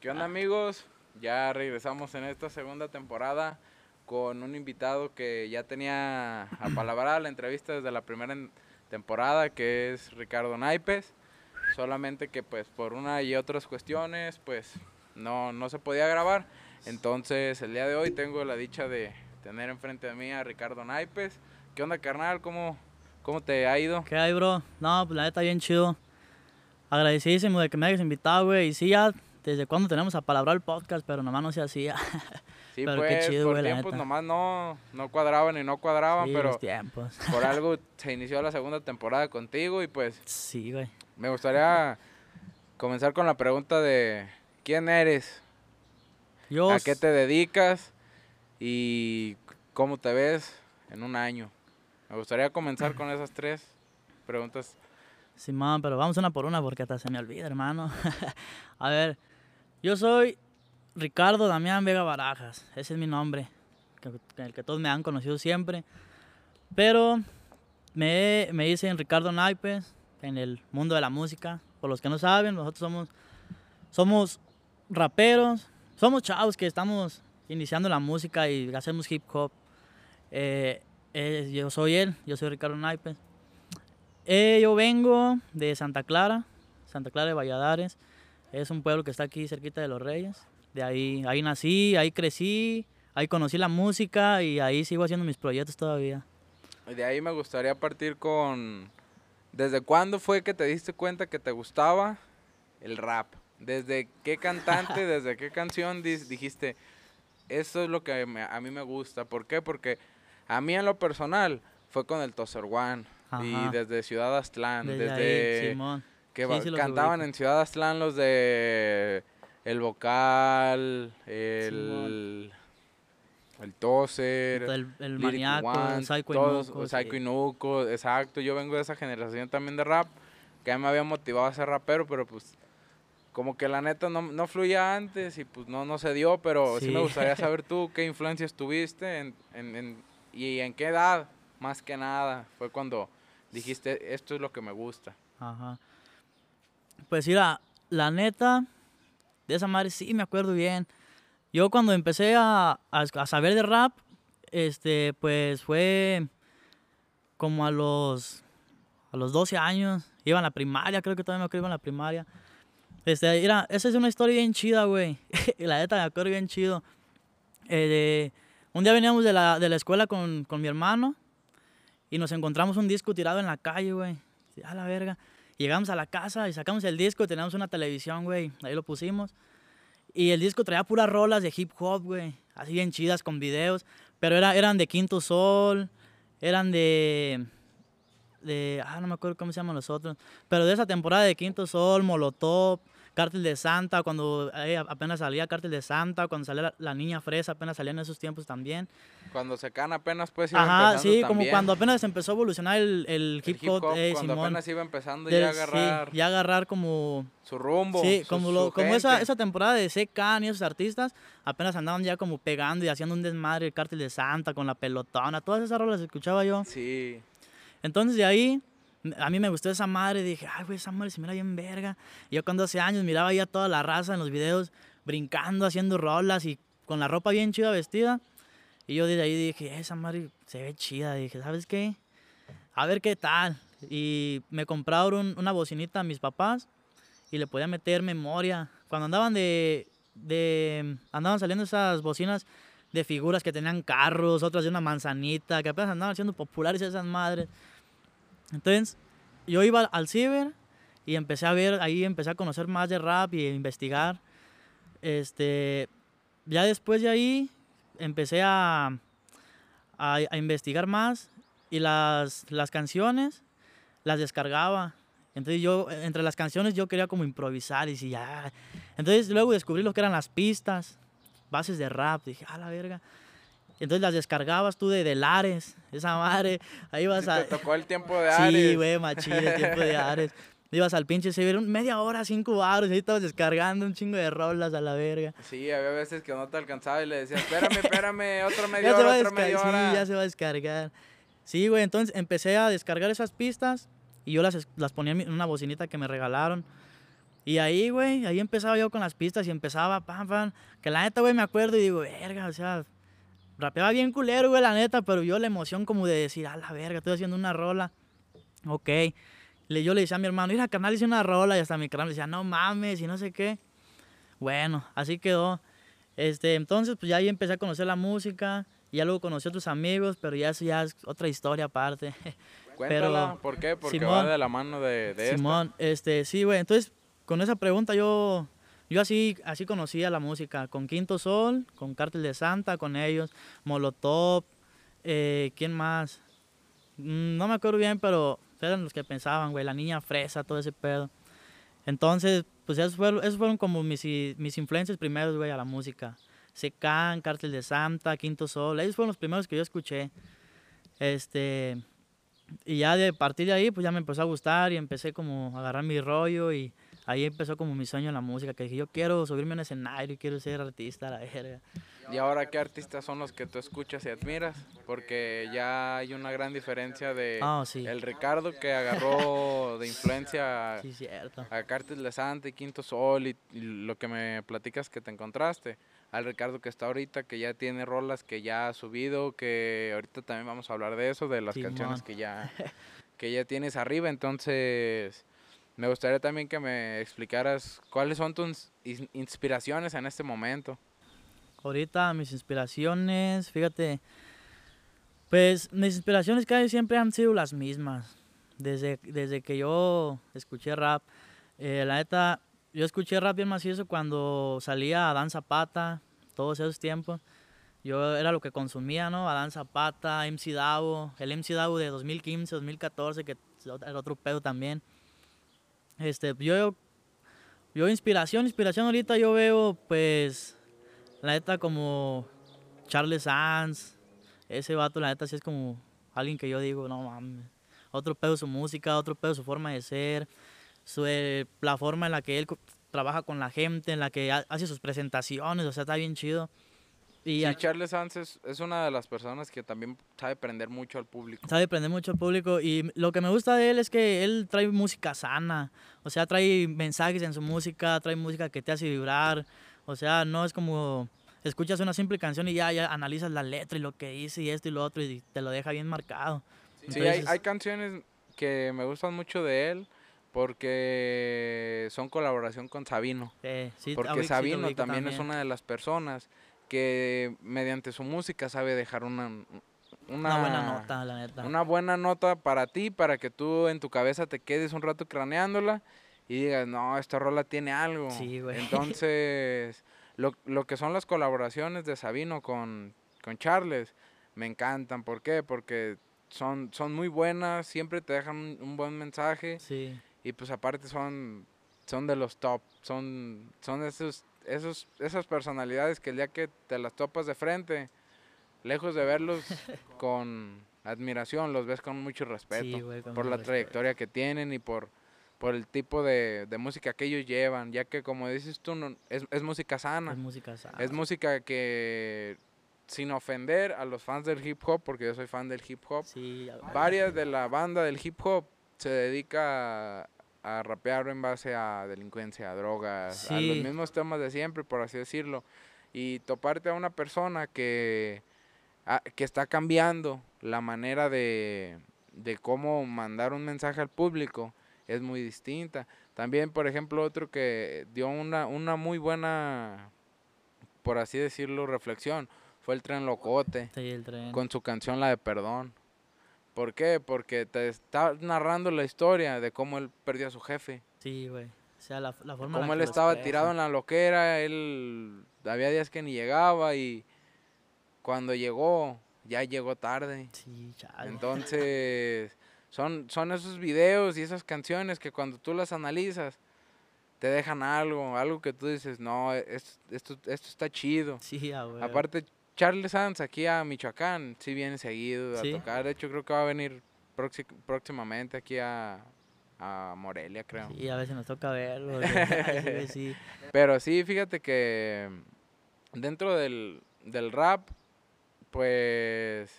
¿Qué onda amigos? Ya regresamos en esta segunda temporada con un invitado que ya tenía apalabrada la entrevista desde la primera temporada, que es Ricardo Naipes. Solamente que pues por una y otras cuestiones pues no, no se podía grabar. Entonces el día de hoy tengo la dicha de tener enfrente de mí a Ricardo Naipes. ¿Qué onda carnal? ¿Cómo, cómo te ha ido? ¿Qué hay, bro? No, pues la neta, bien chido. Agradecidísimo de que me hayas invitado, güey. Y sí, ya desde cuando tenemos a palabra el podcast, pero nomás no se hacía. Sí, Pero qué pues chido, por güey, tiempos nomás no, no cuadraban y no cuadraban, sí, pero los tiempos. por algo se inició la segunda temporada contigo y pues Sí, güey. me gustaría comenzar con la pregunta de ¿quién eres? Yo, ¿A qué te dedicas? ¿Y cómo te ves en un año? Me gustaría comenzar con esas tres preguntas. Simón, pero vamos una por una porque hasta se me olvida, hermano. a ver, yo soy Ricardo Damián Vega Barajas. Ese es mi nombre, que- el que todos me han conocido siempre. Pero me, me dicen Ricardo Naipes en el mundo de la música. Por los que no saben, nosotros somos, somos raperos, somos chavos que estamos iniciando la música y hacemos hip hop. Eh, eh, yo soy él, yo soy Ricardo Naipes. Eh, yo vengo de Santa Clara, Santa Clara de Valladares. Es un pueblo que está aquí cerquita de Los Reyes. De ahí, ahí nací, ahí crecí, ahí conocí la música y ahí sigo haciendo mis proyectos todavía. Y de ahí me gustaría partir con... ¿Desde cuándo fue que te diste cuenta que te gustaba el rap? ¿Desde qué cantante, desde qué canción dijiste, eso es lo que me- a mí me gusta? ¿Por qué? Porque a mí en lo personal fue con el Tozer One y desde Ciudad Aztlán, Desde, desde, ahí, Simón. Que Sí, sí cantaban ubico. en Ciudad Aztlán los de el vocal, el, el Tozer, El, el One, el Psycho todos, Inuco, Psycho. Inuco, exacto. Yo vengo de esa generación también de rap, que a mí me había motivado a ser rapero, pero pues como que la neta no, no fluía antes y pues no, no se dio, pero sí. me gustaría saber tú qué influencias tuviste en, en- en- y en qué edad, más que nada, fue cuando dijiste, esto es lo que me gusta. Ajá. Pues mira, la neta, de esa madre sí me acuerdo bien. Yo cuando empecé a, a, a saber de rap, este, pues fue como a los, a los 12 años. Iba en la primaria, creo que todavía me acuerdo iba en la primaria. Este, mira, esa es una historia bien chida, güey. la neta me acuerdo bien chido. Eh, un día veníamos de la, de la escuela con, con mi hermano y nos encontramos un disco tirado en la calle, güey. A la verga. Llegamos a la casa y sacamos el disco, teníamos una televisión, güey. Ahí lo pusimos. Y el disco traía puras rolas de hip hop, güey. Así bien chidas con videos. Pero era, eran de Quinto Sol, eran de. de. Ah, no me acuerdo cómo se llaman los otros. Pero de esa temporada de Quinto Sol, Molotov, Cártel de Santa, cuando eh, apenas salía Cártel de Santa, cuando salía la, la Niña Fresa, apenas salía en esos tiempos también. Cuando se can apenas pues iba Ajá, sí, como cuando apenas empezó a evolucionar el, el El hip hop, eh, cuando Simón. apenas iba empezando Del- ya a sí, agarrar ya agarrar como su rumbo. Sí, como, su lo, como esa, esa temporada de C.K. y esos artistas apenas andaban ya como pegando y haciendo un desmadre, el cártel de Santa con la pelotona, todas esas rolas escuchaba yo. Sí, Entonces de ahí, a mí me gustó esa madre, dije, ay, güey, esa madre se mira bien verga. Y yo cuando hace años miraba ya toda la raza en los videos brincando, haciendo rolas y con la ropa bien chida vestida. Y yo desde ahí dije, esa madre se ve chida. Dije, ¿sabes qué? A ver qué tal. Y me compraron una bocinita a mis papás y le podía meter memoria. Cuando andaban de, de andaban saliendo esas bocinas de figuras que tenían carros, otras de una manzanita, que apenas andaban siendo populares esas madres. Entonces, yo iba al ciber y empecé a ver, ahí empecé a conocer más de rap y a investigar. Este, ya después de ahí empecé a, a, a investigar más y las, las canciones las descargaba. Entonces yo, entre las canciones yo quería como improvisar y si ya. Entonces luego descubrí lo que eran las pistas, bases de rap. Dije, a la verga. Entonces las descargabas tú de, de Lares, esa madre. Ahí vas sí a... te tocó el tiempo de Ares. Sí, güey, machín, el tiempo de Ares. Ibas al pinche se media hora, cinco baros, y ahí estabas descargando un chingo de rolas a la verga. Sí, había veces que no te alcanzaba y le decía, espérame, espérame, otra media Ya se va hora, a descargar, media sí, hora. ya se va a descargar. Sí, güey, entonces empecé a descargar esas pistas y yo las, las ponía en una bocinita que me regalaron. Y ahí, güey, ahí empezaba yo con las pistas y empezaba, pam, pam. Que la neta, güey, me acuerdo y digo, verga, o sea, rapeaba bien culero, güey, la neta, pero yo la emoción como de decir, a la verga, estoy haciendo una rola. Ok. Le, yo le decía a mi hermano, mira, canal hice una rola y hasta mi canal le decía, no mames y no sé qué. Bueno, así quedó. Este, entonces, pues ya ahí empecé a conocer la música, y ya luego conocí a otros amigos, pero ya eso ya es otra historia aparte. Cuéntala, ¿por qué? Porque va de la mano de, de Simón, este, sí, güey, entonces con esa pregunta yo, yo así, así conocía la música, con Quinto Sol, con Cártel de Santa, con ellos, Molotov, eh, ¿quién más? Mm, no me acuerdo bien, pero eran los que pensaban, güey, la niña fresa, todo ese pedo. Entonces, pues esos fueron, esos fueron como mis, mis influencias primeros, güey, a la música. Secan, Cártel de Santa, Quinto Sol, ellos fueron los primeros que yo escuché. Este, y ya de partir de ahí, pues ya me empezó a gustar y empecé como a agarrar mi rollo y ahí empezó como mi sueño en la música, que dije, yo quiero subirme a un escenario y quiero ser artista, la verga. ¿Y ahora qué artistas son los que tú escuchas y admiras? Porque ya hay una gran diferencia de ah, el Ricardo que agarró de influencia a Cártel de Santa y Quinto Sol y, lo que me platicas que te encontraste al Ricardo que está ahorita, que ya tiene rolas que ya ha subido, que ahorita también vamos a hablar de eso, de las canciones que ya, que ya tienes arriba. Entonces, me gustaría también que me explicaras cuáles son tus inspiraciones en este momento. Ahorita mis inspiraciones, fíjate, pues mis inspiraciones casi siempre han sido las mismas. Desde, desde que yo escuché rap, eh, la neta, yo escuché rap bien macizo cuando salía a Dan Zapata, todos esos tiempos. Yo era lo que consumía, ¿no? Adán Zapata, MC Davo, el MC Davo de 2015, 2014, que era otro pedo también. Este, yo, yo inspiración, inspiración ahorita yo veo, pues, la neta como Charles Sanz, ese vato, la neta sí es como alguien que yo digo, no mames, otro pedo su música, otro pedo su forma de ser su, eh, la forma en la que él trabaja con la gente, en la que hace sus presentaciones, o sea, está bien chido. Y sí, Charles Sanz es, una de las personas que también sabe prender mucho al público. Sabe prender mucho al público y lo que me gusta de él es que él trae música sana, o sea, trae mensajes en su música, trae música que te hace vibrar, o sea, no es como escuchas una simple canción y ya, ya analizas la letra y lo que dice y esto y lo otro y te lo deja bien marcado. Sí, hay, hay canciones que me gustan mucho de él, porque son colaboración con Sabino. porque Sabino también, es una de las personas que mediante su música sabe dejar una, una, buena nota, la neta. Una buena nota para ti, para que tú en tu cabeza te quedes un rato craneándola y digas, no, esta rola tiene algo. Sí, güey. Entonces, lo, lo que son las colaboraciones de Sabino con, con Charles, me encantan. ¿Por qué? Porque son, son muy buenas, siempre te dejan un, un buen mensaje. Sí y pues aparte son, son de los top, son, son esos, esos, esas personalidades que el día que te las topas de frente, lejos de verlos con admiración, los ves con mucho respeto por la trayectoria que tienen y por, por el tipo de, música que ellos llevan, ya que como dices tú, no, es, es música sana. Es música sana. Es música que sin ofender a los fans del hip hop, porque yo soy fan del hip hop, varias de la banda del hip hop se dedica a, rapear en base a delincuencia, a drogas, a los mismos temas de siempre, por así decirlo. Y toparte a una persona que, que está cambiando la manera de, de cómo mandar un mensaje al público es muy distinta. También, por ejemplo, otro que dio una, una muy buena, por así decirlo, reflexión fue el tren Locote. Con su canción La de Perdón. ¿Por qué? Porque te está narrando la historia de cómo él perdió a su jefe. Sí, güey. O sea, la, la forma Cómo él estaba tirado en la loquera, él había días que ni llegaba y cuando llegó, ya llegó tarde. Sí, chale. Entonces, son, son esos videos y esas canciones que cuando tú las analizas, te dejan algo, algo que tú dices, no, esto, esto, esto está chido. Sí, güey. Aparte, Charles Sanz aquí a Michoacán sí viene seguido a tocar. De hecho, creo que va a venir próximamente aquí a, Morelia, creo. Sí, a veces nos toca verlo. sí. Pero sí, fíjate que dentro del, rap, pues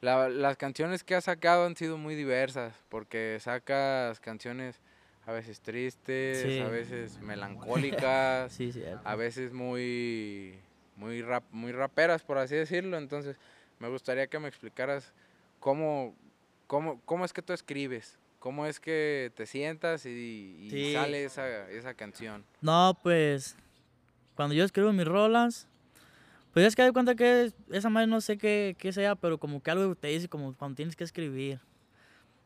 las canciones que ha sacado han sido muy diversas, porque sacas canciones a veces tristes, Sí. a veces melancólicas, a veces muy, muy, rap, muy raperas, por así decirlo. Entonces, me gustaría que me explicaras cómo, cómo, cómo es que tú escribes, cómo es que te sientas y, y Sí. sale esa, esa canción. No, pues cuando yo escribo mis rolas, pues es que de cuenta que esa madre no sé qué, qué sea, pero como que algo te dice como cuando tienes que escribir.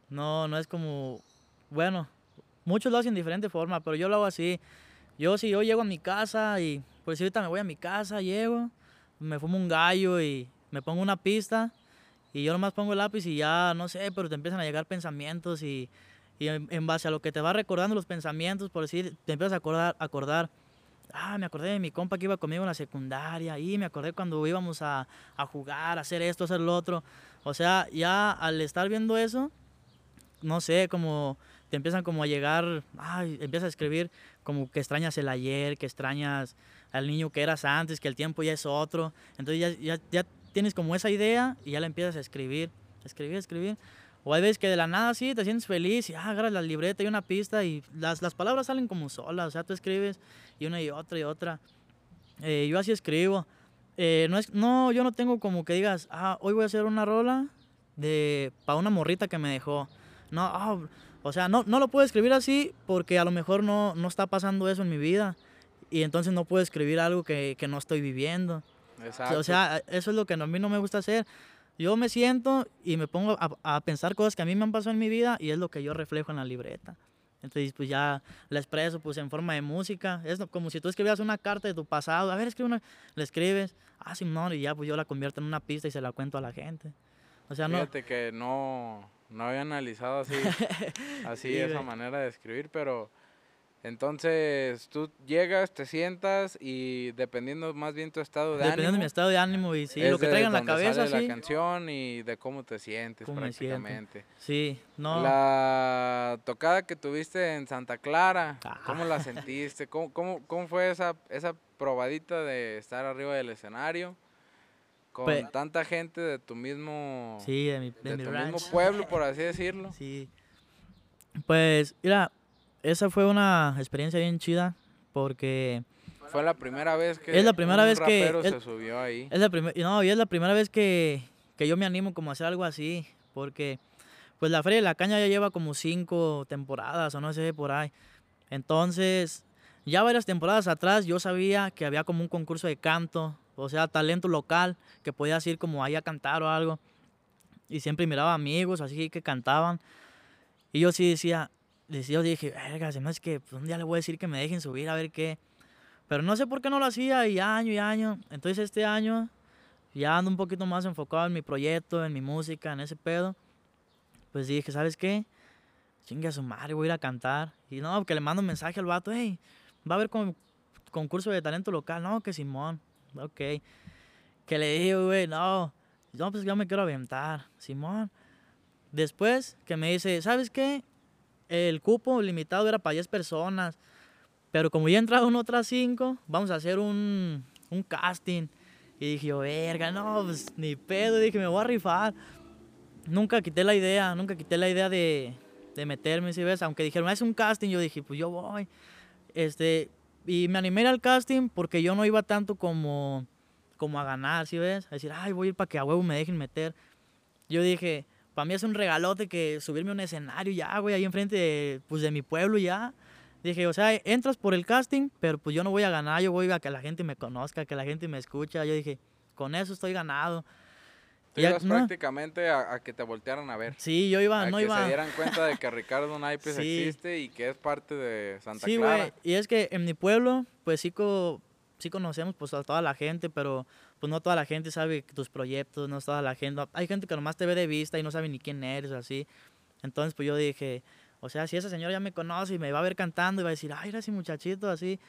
No, no es como, bueno, muchos lo hacen de diferente forma, pero yo lo hago así. Yo si yo llego a mi casa y pues si ahorita me voy a mi casa, llego, me fumo un gallo y me pongo una pista y yo nomás pongo el lápiz y ya, no sé, pero te empiezan a llegar pensamientos y, y en, en base a lo que te va recordando los pensamientos, por decir, te empiezas a acordar, acordar, ah, me acordé de mi compa que iba conmigo en la secundaria, y me acordé cuando íbamos a, a jugar, a hacer esto, a hacer lo otro. O sea, ya al estar viendo eso, no sé, como te empiezan como a llegar, ay, empiezas a escribir como que extrañas el ayer, que extrañas al niño que eras antes, que el tiempo ya es otro. Entonces ya, ya, ya tienes como esa idea y ya la empiezas a escribir, escribir, escribir. O hay veces que de la nada sí te sientes feliz y ah, agarras la libreta y una pista y las, las palabras salen como solas. O sea, tú escribes y una y otra y otra. Eh, yo así escribo. Eh, no, es, no, yo no tengo como que digas, ah, hoy voy a hacer una rola de para una morrita que me dejó. No, ah, o sea, no, no lo puedo escribir así porque a lo mejor no, no está pasando eso en mi vida. Y entonces no puedo escribir algo que, que no estoy viviendo. Exacto. O sea, eso es lo que a mí no me gusta hacer. Yo me siento y me pongo a, a pensar cosas que a mí me han pasado en mi vida y es lo que yo reflejo en la libreta. Entonces, pues ya la expreso pues en forma de música. Es como si tú escribieras una carta de tu pasado. A ver, escribe una. Le escribes. Ah, Simón. Y ya pues yo la convierto en una pista y se la cuento a la gente. O sea, no. Fíjate que no, no había analizado así, así Sí, esa manera de escribir, pero entonces tú llegas, te sientas y dependiendo más bien tu estado de Dependiendo de ánimo, mi estado de ánimo y sí, lo que de traiga en la cabeza, sale sí. la canción y de cómo te sientes Cómo prácticamente. Sí, no. La tocada que tuviste en Santa Clara, ¿cómo la sentiste? ¿Cómo, cómo, cómo fue esa, esa probadita de estar arriba del escenario con Pues- tanta gente de tu mismo, Sí, de mi, de de mi tu ranch. mismo pueblo, por así decirlo? Sí. Pues, mira, esa fue una experiencia bien chida porque Fue la primera vez que Es la primera un vez que- es- se subió ahí. es la primera, no, y es la primera vez que, que yo me animo como a hacer algo así, porque pues la Feria de la Caña ya lleva como cinco temporadas o no sé, por ahí. Entonces, ya varias temporadas atrás yo sabía que había como un concurso de canto, o sea, talento local, que podías ir como ahí a cantar o algo. Y siempre miraba amigos así que cantaban. Y yo sí decía yo dije, verga, se me hace que pues, un día le voy a decir que me dejen subir a ver qué. Pero no sé por qué no lo hacía y año y año. Entonces este año ya ando un poquito más enfocado en mi proyecto, en mi música, en ese pedo. Pues dije, ¿sabes qué? Chingue a su madre, voy a ir a cantar. Y no, que le mando un mensaje al vato, hey, va a haber con- concurso de talento local. No, que Simón, ok. Que le digo, güey, no, no, pues yo me quiero aventar, Simón. Después que me dice, ¿sabes qué? El cupo limitado era para 10 personas. Pero como ya entraron otras 5, vamos a hacer un, un casting. Y dije yo, verga, no, pues ni pedo. Dije, me voy a rifar. Nunca quité la idea, nunca quité la idea de, de meterme, si ves? Aunque dijeron, es un casting, yo dije, pues yo voy. Este, y me animé al casting porque yo no iba tanto como, como a ganar, si ves? A decir, ay, voy a ir para que a huevo me dejen meter. Yo dije, para mí es un regalote que subirme a un escenario ya, güey, ahí enfrente de, pues, de mi pueblo ya. Dije, o sea, entras por el casting, pero pues yo no voy a ganar, yo voy a que la gente me conozca, que la gente me escucha. Yo dije, con eso estoy ganado. Tú ibas no. prácticamente a, a que te voltearan a ver. Sí, yo iba, a no que iba. se dieran cuenta de que Ricardo Naipes Sí. existe y que es parte de Santa Sí, Clara. güey. Y es que en mi pueblo, pues sí, co- sí conocemos pues, a toda la gente, pero pues no toda la gente sabe tus proyectos, no toda la gente. Hay gente que nomás te ve de vista y no sabe ni quién eres así. Entonces, pues yo dije, o sea, si esa señora ya me conoce y me va a ver cantando y va a decir, ay, era ese muchachito así.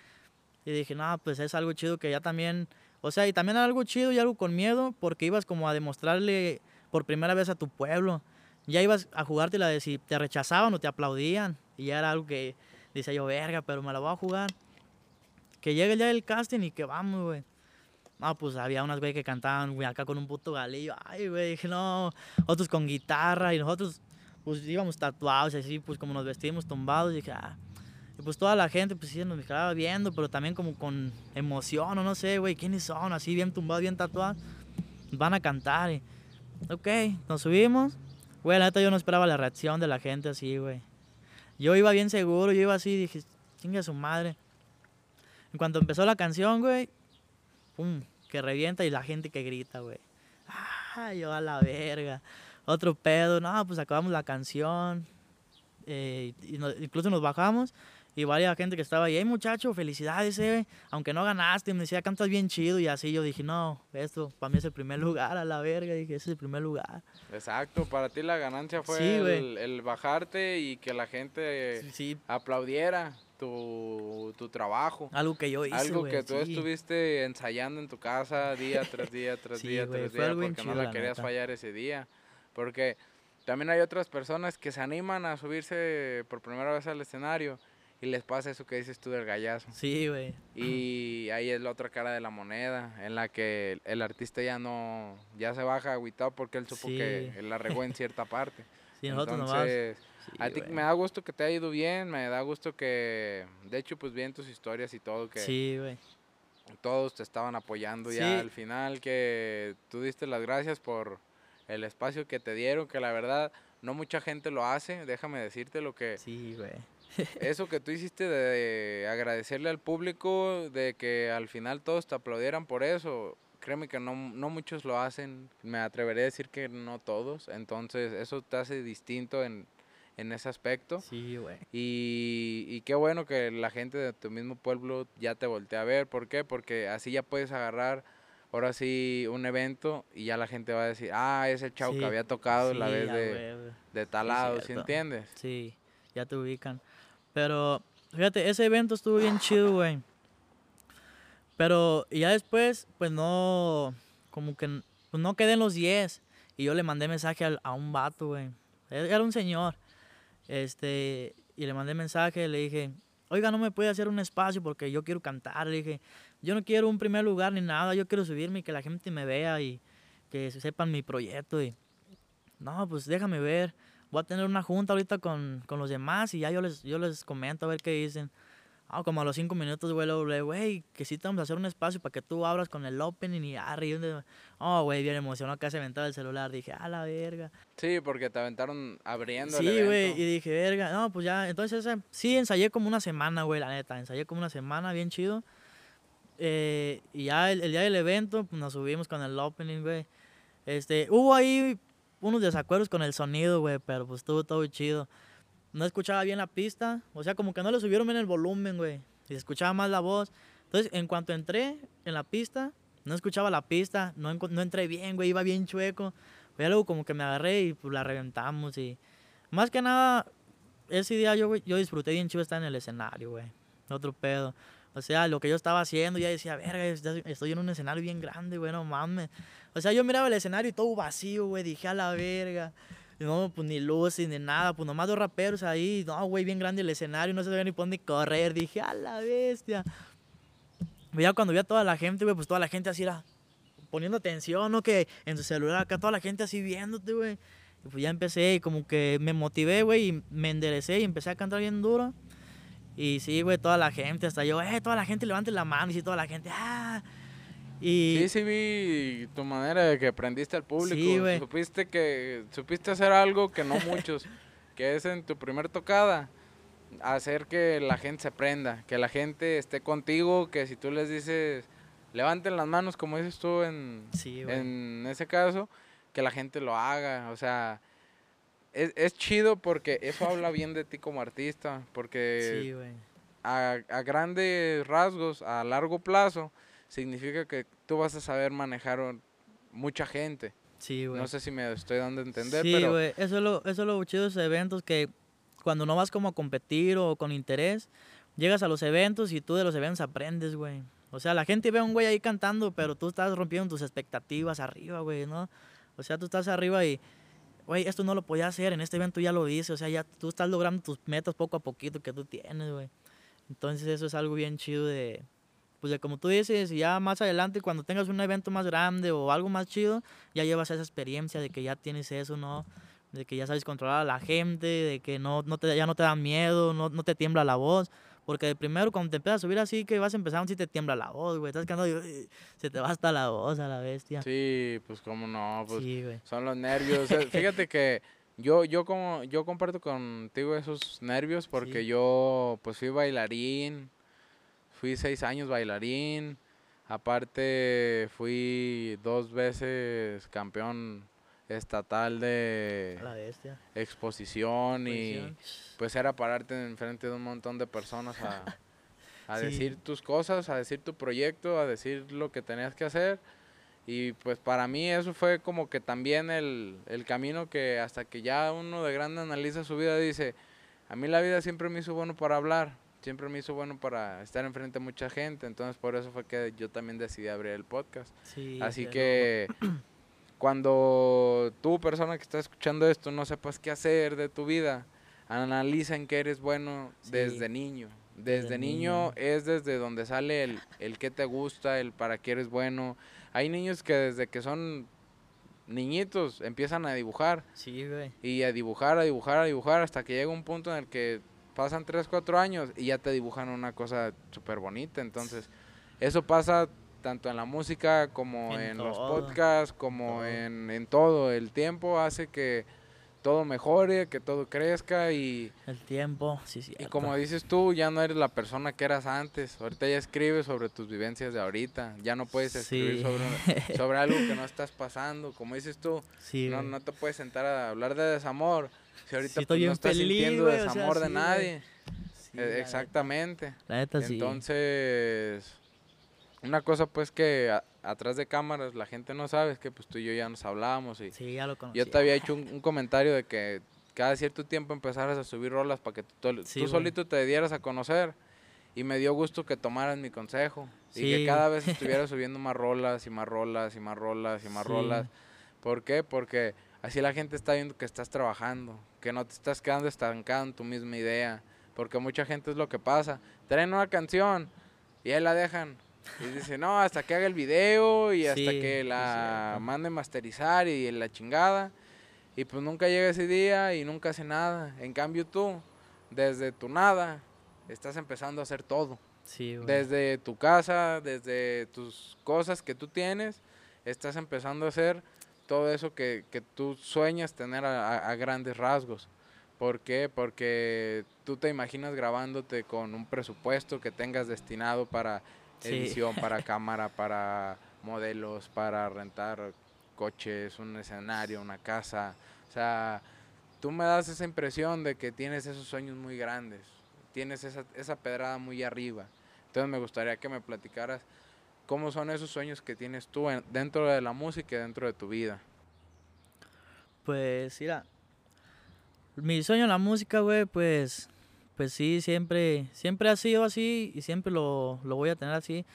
Y dije, no, pues es algo chido que ya también, o sea, y también algo chido y algo con miedo, porque ibas como a demostrarle por primera vez a tu pueblo. Ya ibas a jugártela de si te rechazaban o te aplaudían. Y ya era algo que dice yo, verga, pero me la voy a jugar. Que llegue el día del casting y que vamos, güey. No, pues había unas güey que cantaban, güey, acá con un puto galillo. Ay, güey, dije, no. Otros con guitarra y nosotros, pues íbamos tatuados así, pues como nos vestimos tumbados, dije, ah. Y pues toda la gente, pues sí, nos quedaba viendo, pero también como con emoción, o no sé, güey, ¿quiénes son? Así bien tumbados, bien tatuados. Van a cantar y, ok, nos subimos. Güey, la neta yo no esperaba la reacción de la gente así, güey. Yo iba bien seguro, yo iba así, dije, chinga su madre. En cuanto empezó la canción, güey, pum, que revienta y la gente que grita, güey. Ah, yo a la verga. Otro pedo, no, pues acabamos la canción. eh, y no- incluso nos bajamos y varias gente que estaba ahí, hey muchacho, felicidades, eh. Aunque no ganaste, me decía, cantas bien chido y así. Yo dije, no, esto para mí es el primer lugar, a la verga. Dije, ese es el primer lugar. Exacto, para ti la ganancia fue Sí, güey. el, el bajarte y que la gente Sí, sí, aplaudiera tu, tu trabajo. algo que yo hice, Algo güey, que tú sí. estuviste ensayando en tu casa día tras día tras Sí, día güey, tras día porque no chido, la la querías neta. fallar ese día. Porque también hay otras personas que se animan a subirse por primera vez al escenario y les pasa eso que dices tú del gallazo. Sí, güey. Y ahí es la otra cara de la moneda, en la que el artista ya no, ya se baja agüitado porque él supo que Sí. él la regó en cierta parte. Sí, nosotros nomás. Sí, a ti me da gusto que te haya ido bien, me da gusto que, de hecho, pues bien tus historias y todo, que Sí, güey. todos te estaban apoyando Sí. ya al final, que tú diste las gracias por el espacio que te dieron, que la verdad no mucha gente lo hace, déjame decirte lo que Sí, güey. eso que tú hiciste de agradecerle al público, de que al final todos te aplaudieran por eso, créeme que no, no muchos lo hacen, me atreveré a decir que no todos, entonces eso te hace distinto en, en ese aspecto. Sí, güey. Y, y qué bueno que la gente de tu mismo pueblo ya te voltea a ver. ¿Por qué? Porque así ya puedes agarrar ahora sí un evento y ya la gente va a decir, ah, es el Sí, que había tocado la Sí, vez a de, de tal Sí, ¿sí entiendes? Sí, ya te ubican. Pero, fíjate, ese evento estuvo bien chido, güey. Pero ya después, pues no, como que pues no quedé en los 10. Y yo le mandé mensaje al- a, un vato, güey. Él Era un señor. Este, y le mandé mensaje, le dije, oiga, no me puede hacer un espacio porque yo quiero cantar. Le dije, yo no quiero un primer lugar ni nada, yo quiero subirme y que la gente me vea y que sepan mi proyecto. Y, no, pues déjame ver. Voy a tener una junta ahorita con, con los demás y ya yo les, yo les comento a ver qué dicen. Ah, como a los cinco minutos, güey, luego, güey, que sí te vamos a hacer un espacio para que tú abras con el opening y un- Oh, güey, bien emocionado, casi aventaba el celular. Dije, a la verga. Sí, porque te aventaron abriendo el Sí, güey, y dije, verga, no, pues ya, entonces sí ensayé como una semana, güey, la neta, ensayé como una semana, bien chido. Eh, y ya el, el día del evento, pues nos subimos con el opening, güey. Este, hubo ahí unos desacuerdos con el sonido, güey, pero pues estuvo todo chido. No escuchaba bien la pista, o sea, como que no le subieron bien el volumen, güey, y se escuchaba más la voz. Entonces, en cuanto entré en la pista, no escuchaba la pista, no, no entré bien, güey, iba bien chueco. Ya luego como que me agarré y pues la reventamos y... Más que nada, ese día yo, yo disfruté bien chido estar en el escenario, güey. Otro pedo. O sea, lo que yo estaba haciendo, ya decía, verga, estoy en un escenario bien grande, güey, no mames. O sea, yo miraba el escenario y todo vacío, güey, dije, a la verga. No, pues ni luces ni nada, pues nomás dos raperos ahí. No, güey, bien grande el escenario, no se veía ni por dónde correr. Dije, a la bestia. Ya cuando vi a toda la gente, güey, pues toda la gente así era poniendo atención, ¿no? Que en su celular acá toda la gente así viéndote, güey. Pues ya empecé y como que me motivé, güey, y me enderecé y empecé a cantar bien duro. Y sí, güey, toda la gente, hasta yo, eh, toda la gente levante la mano y sí, toda la gente, ah. Y Sí, sí vi tu manera de que prendiste al público. Sí, güey. supiste que supiste hacer algo que no muchos, que es en tu primer tocada, hacer que la gente se prenda, que la gente esté contigo, que si tú les dices levanten las manos como dices tú en, sí, en ese caso, que la gente lo haga, o sea, es, es chido porque eso habla bien de ti como artista, porque Sí, a, a grandes rasgos, a largo plazo, significa que tú vas a saber manejar mucha gente. Sí, güey. No sé si me estoy dando a entender, Sí, pero güey, eso es lo, eso es lo chido de esos eventos que cuando no vas como a competir o con interés, llegas a los eventos y tú de los eventos aprendes, güey. O sea, la gente ve a un güey ahí cantando, pero tú estás rompiendo tus expectativas arriba, güey, ¿no? O sea, tú estás arriba y, güey, esto no lo podía hacer, en este evento ya lo hice, o sea, ya tú estás logrando tus metas poco a poquito que tú tienes, güey. Entonces eso es algo bien chido de, pues de como tú dices, ya más adelante cuando tengas un evento más grande o algo más chido, ya llevas esa experiencia de que ya tienes eso, ¿no? de que ya sabes controlar a la gente, de que no, no te, ya no te da miedo, no, no te tiembla la voz. Porque de primero cuando te empiezas a subir así, que vas a empezar, si te tiembla la voz, güey. Estás cantando y se te va hasta la voz a la bestia. Sí, pues cómo no, pues Sí, son los nervios. Eh, Fíjate que yo, yo como, yo comparto contigo esos nervios porque Sí. yo pues fui bailarín, fui seis años bailarín, aparte fui dos veces campeón estatal de la bestia. exposición y pues era pararte enfrente de un montón de personas a, a Sí. decir tus cosas, a decir tu proyecto, a decir lo que tenías que hacer. Y pues para mí eso fue como que también el, el camino que hasta que ya uno de grande analiza su vida dice, a mí la vida siempre me hizo bueno para hablar, siempre me hizo bueno para estar enfrente de mucha gente, entonces por eso fue que yo también decidí abrir el podcast. Sí, Así pero- que cuando tú, persona que está escuchando esto, no sepas qué hacer de tu vida, analiza en qué eres bueno Sí. desde niño. Desde, Desde niño, niño. es desde donde sale el, el qué te gusta, el para qué eres bueno. Hay niños que desde que son niñitos empiezan a dibujar Sí, güey. y a dibujar, a dibujar, a dibujar hasta que llega un punto en el que pasan 3, 4 años y ya te dibujan una cosa súper bonita. Entonces, eso pasa tanto en la música como en, En los podcasts, como todo. En, en todo. El tiempo hace que todo mejore, que todo crezca y, El tiempo, sí, sí. y como dices tú, ya no eres la persona que eras antes. Ahorita ya escribes sobre tus vivencias de ahorita. Ya no puedes escribir Sí. sobre, sobre algo que no estás pasando. Como dices tú, Sí, no, no te puedes sentar a hablar de desamor. Si ahorita Sí, pues, no estás feliz, sintiendo güey, o sea, desamor de sí, nadie. Sí, Eh, la neta. Exactamente. La neta sí. Entonces, una cosa pues que a- atrás de cámaras la gente no sabe es que pues tú y yo ya nos hablábamos y Sí, ya lo conocí. yo te había hecho un, un comentario de que cada cierto tiempo empezaras a subir rolas para que tú, tú Sí, güey. solito te dieras a conocer. Y me dio gusto que tomaras mi consejo. Y que Sí. cada vez estuvieras subiendo más rolas y más rolas y más rolas y más Sí. rolas. ¿Por qué? Porque así la gente está viendo que estás trabajando, que no te estás quedando estancado en tu misma idea. Porque mucha gente es lo que pasa. Traen una canción y ahí la dejan. Y dicen, no, hasta que haga el video y hasta Sí, que la mande masterizar y la chingada. Y pues nunca llega ese día y nunca hace nada. En cambio tú, desde tu nada, estás empezando a hacer todo. Sí, güey. Desde tu casa, desde tus cosas que tú tienes, estás empezando a hacer todo eso que, que tú sueñas tener a, a- grandes rasgos. ¿Por qué? Porque tú te imaginas grabándote con un presupuesto que tengas destinado para Sí. edición, para cámara, para modelos, para rentar coches, un escenario, una casa. O sea, tú me das esa impresión de que tienes esos sueños muy grandes, tienes esa, esa pedrada muy arriba. Entonces me gustaría que me platicaras cómo son esos sueños que tienes tú en- dentro de la música y dentro de tu vida. Pues, mira. Mi sueño en la música, güey, pues. Pues sí, siempre. Siempre ha sido así y siempre lo, lo voy a tener así.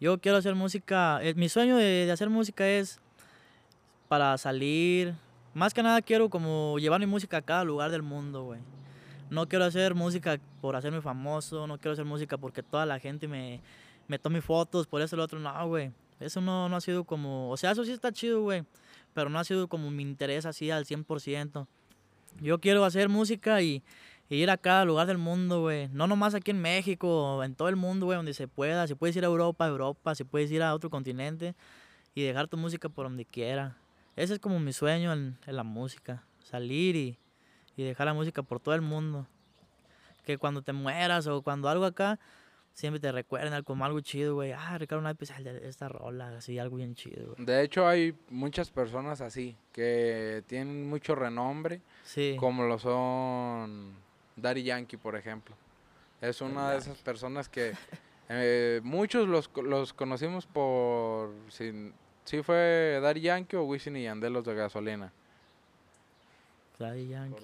Yo quiero hacer música. eh, mi sueño de, de hacer música es. Para salir. Más que nada quiero como llevar mi música a cada lugar del mundo, güey. No quiero hacer música por hacerme famoso. No quiero hacer música porque toda la gente me, me tome fotos. Por eso el otro, no, güey. Eso no, no ha sido como. O sea, eso sí está chido, güey pero no ha sido como mi interés así al 100%. Yo quiero hacer música y, ir a cada lugar del mundo, güey. No nomás aquí en México, en todo el mundo, güey, donde se pueda. Si puedes ir a Europa, Europa. Si puedes ir a otro continente y dejar tu música por donde quiera. Ese es como mi sueño en, la música. Salir y dejar la música por todo el mundo. Que cuando te mueras o cuando algo acá, siempre te recuerden como algo chido, güey. Ah, Ricardo Naipes, de esta rola, así, algo bien chido, güey. De hecho hay muchas personas así, que tienen mucho renombre, Sí. como lo son Daddy Yankee, por ejemplo. Es una de esas personas que eh, muchos los, los conocimos por si, si fue Daddy Yankee o Wisin y Yandel los de gasolina. Daddy Yankee.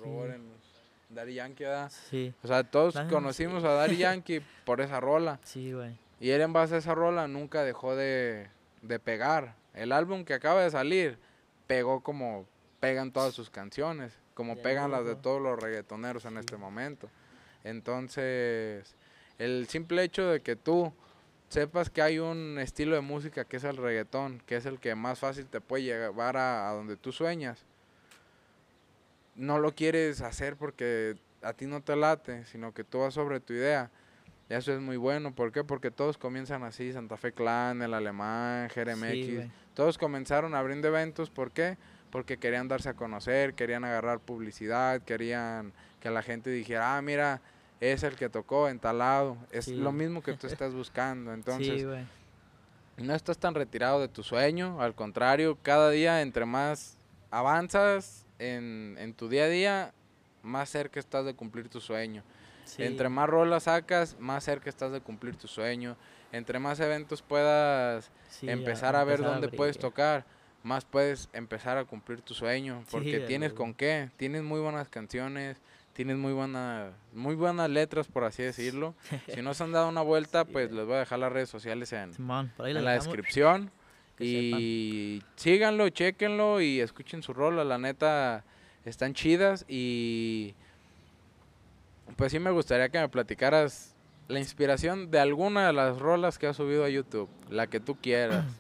Daddy Yankee, ¿verdad? Sí, O sea, todos conocimos a Daddy Yankee por esa rola. sí, güey. Y él en base a esa rola nunca dejó de, de pegar. El álbum que acaba de salir pegó como pegan todas sus canciones, como Ya pegan las de todos los reggaetoneros en este momento. Entonces, el simple hecho de que tú sepas que hay un estilo de música que es el reggaetón, que es el que más fácil te puede llevar a, a donde tú sueñas, no lo quieres hacer porque a ti no te late, sino que tú vas sobre tu idea. Eso es muy bueno. ¿Por qué? Porque todos comienzan así. Santa Fe Clan, El Alemán, Jeremex. todos comenzaron abriendo eventos. ¿Por qué? Porque querían darse a conocer, querían agarrar publicidad, querían que la gente dijera, ah, mira, es el que tocó en tal lado. Es lo mismo que tú estás buscando. Entonces, no estás tan retirado de tu sueño. Al contrario, cada día entre más avanzas en, en tu día a día, más cerca estás de cumplir tu sueño. Entre más rolas sacas, más cerca estás de cumplir tu sueño. Entre más eventos puedas empezar a, ver dónde puedes tocar, más puedes empezar a cumplir tu sueño. Porque tienes con qué, tienes muy buenas canciones, tienes muy buenas, muy buenas letras, por así decirlo. si no se han dado una vuelta, pues les voy a dejar las redes sociales en, en la descripción. Y síganlo, chequenlo y escuchen su rola. La neta, están chidas y pues sí me gustaría que me platicaras la inspiración de alguna de las rolas que has subido a YouTube, la que tú quieras.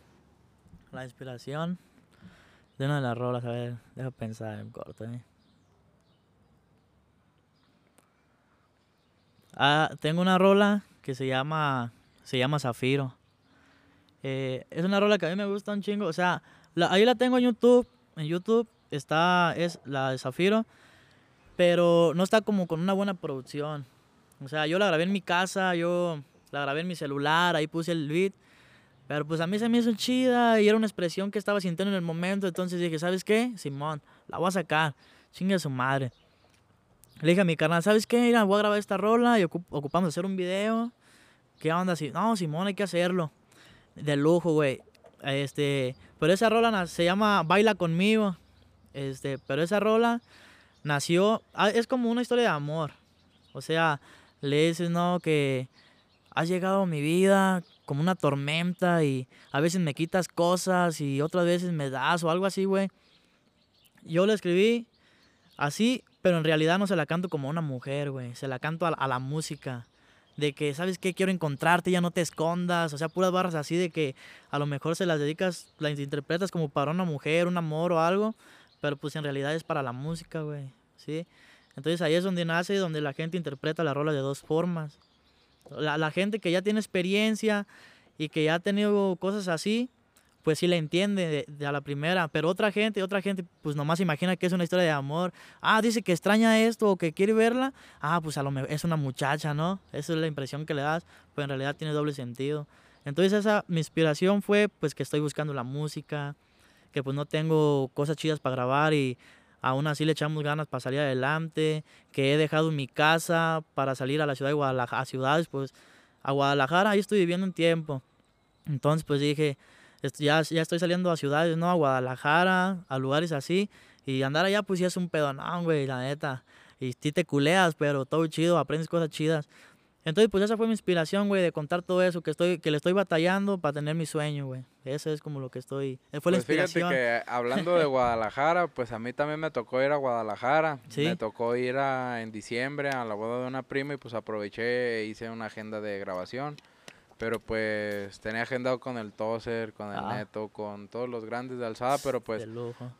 La inspiración de una de las rolas, a ver, deja pensar en corto. ¿eh? Ah, tengo una rola que se llama se llama Zafiro. Eh, es una rola que a mí me gusta un chingo, o sea, ahí la tengo en YouTube, en YouTube está es la de Zafiro pero no está como con una buena producción. O sea, yo la grabé en mi casa, yo la grabé en mi celular, ahí puse el beat. Pero pues a mí se me hizo chida y era una expresión que estaba sintiendo en el momento. Entonces dije, ¿sabes qué? Simón, la voy a sacar. Chingue a su madre. Le dije a mi carnal, ¿sabes qué? Mira, voy a grabar esta rola y ocupamos hacer un video. ¿Qué onda? No, Simón, hay que hacerlo. De lujo, güey. Este, pero esa rola se llama Baila conmigo. Este, pero esa rola nació, ah, es como una historia de amor. O sea, le dices, no, que has llegado a mi vida como una tormenta y a veces me quitas cosas y otras veces me das o algo así, güey. Yo le escribí así, pero en realidad no se la canto como una mujer, güey. Se la canto a, la música. De que, ¿sabes qué? Quiero encontrarte, ya no te escondas. O sea, puras barras así de que a lo mejor se las dedicas, las interpretas como para una mujer, un amor o algo. Pero pues en realidad es para la música, güey. ¿Sí? Entonces ahí es donde nace, donde la gente interpreta la rola de dos formas. La, la, gente que ya tiene experiencia y que ya ha tenido cosas así, pues sí la entiende de, a la primera. Pero otra gente, otra gente, pues nomás imagina que es una historia de amor. Ah, dice que extraña esto o que quiere verla. Ah, pues a lo mejor es una muchacha, ¿no? Esa es la impresión que le das, pues en realidad tiene doble sentido. Entonces esa mi inspiración fue pues que estoy buscando la música, que pues no tengo cosas chidas para grabar y aún así le echamos ganas para salir adelante, que he dejado mi casa para salir a la ciudad de Guadalajara, a ciudades, pues a Guadalajara, ahí estoy viviendo un tiempo. Entonces pues dije, ya, ya estoy saliendo a ciudades, ¿no? A Guadalajara, a lugares así, y andar allá pues ya es un pedonón, güey, la neta. Y sí te culeas, pero todo chido, aprendes cosas chidas. Entonces, pues esa fue mi inspiración, güey, de contar todo eso, que estoy que le estoy batallando para tener mi sueño, güey. Eso es como lo que estoy... Fue la pues inspiración. Fíjate que hablando de Guadalajara, pues a mí también me tocó ir a Guadalajara. ¿Sí? Me tocó ir a, en diciembre a la boda de una prima y pues aproveché e hice una agenda de grabación. Pero pues tenía agendado con el Toser, con el ah. Neto, con todos los grandes de alzada, pero pues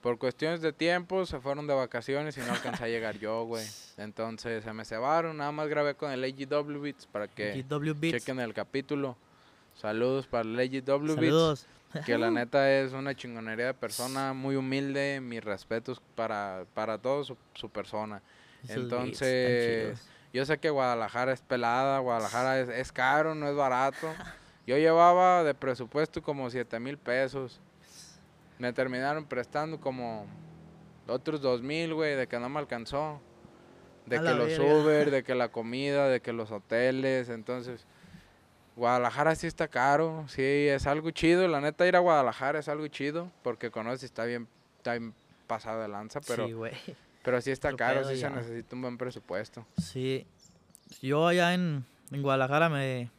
por cuestiones de tiempo se fueron de vacaciones y no alcancé a llegar yo, güey. Entonces se me cebaron, nada más grabé con el AGW Beats para que chequen el capítulo. Saludos para el AGW Beats. Que la neta es una chingonería de persona, muy humilde, mis respetos para, para toda su, persona. Entonces yo sé que Guadalajara es pelada, Guadalajara es, caro, no es barato. Yo llevaba de presupuesto como 7 mil pesos. Me terminaron prestando como otros 2 mil, güey, de que no me alcanzó. De que los Uber, de que la comida, de que los hoteles. Entonces, Guadalajara sí está caro. Sí, es algo chido. La neta, ir a Guadalajara es algo chido. Porque conoces, está bien, está bien pasado de lanza. Pero sí, güey pero sí está caro, sí se necesita un buen presupuesto. Sí. Yo allá en, Guadalajara me,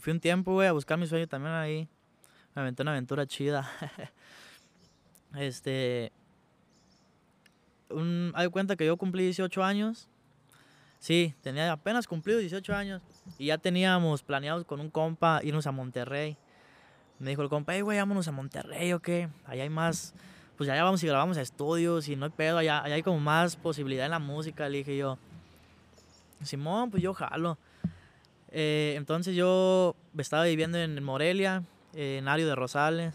fui un tiempo, güey, a buscar mi sueño también ahí. Me aventé una aventura chida. este. Un, hay cuenta que yo cumplí 18 años. Sí, tenía apenas cumplido 18 años. Y ya teníamos planeados con un compa irnos a Monterrey. Me dijo el compa, hey, güey, vámonos a Monterrey o qué. Allá hay más pues allá vamos y grabamos a estudios y no hay pedo, allá, allá hay como más posibilidad en la música, le dije yo. Simón, pues yo jalo. Eh, entonces yo estaba viviendo en Morelia, en Ario de Rosales,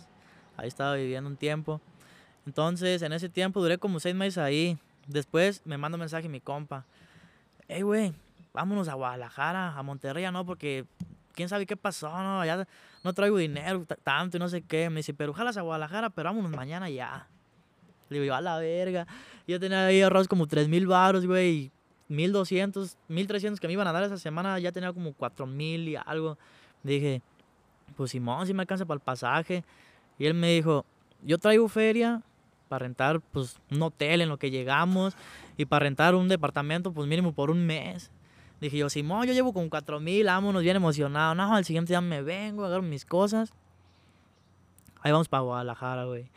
ahí estaba viviendo un tiempo. Entonces en ese tiempo duré como seis meses ahí. Después me manda un mensaje mi compa. Hey, güey, vámonos a Guadalajara, a Monterrey, no, porque quién sabe qué pasó, no, ya no traigo dinero tanto y no sé qué. Me dice, pero ojalá a Guadalajara, pero vámonos mañana ya. Le digo, a la verga. Yo tenía ahí ahorrados como 3 mil baros, güey. 1200, 1300 que me iban a dar esa semana, ya tenía como 4000 y algo. Dije, pues Simón, si me alcanza para el pasaje. Y él me dijo, yo traigo feria para rentar pues un hotel en lo que llegamos y para rentar un departamento pues mínimo por un mes. Dije yo, Simón, yo llevo con 4000, vámonos bien emocionado. No, al siguiente día me vengo, agarro mis cosas. Ahí vamos para Guadalajara, güey.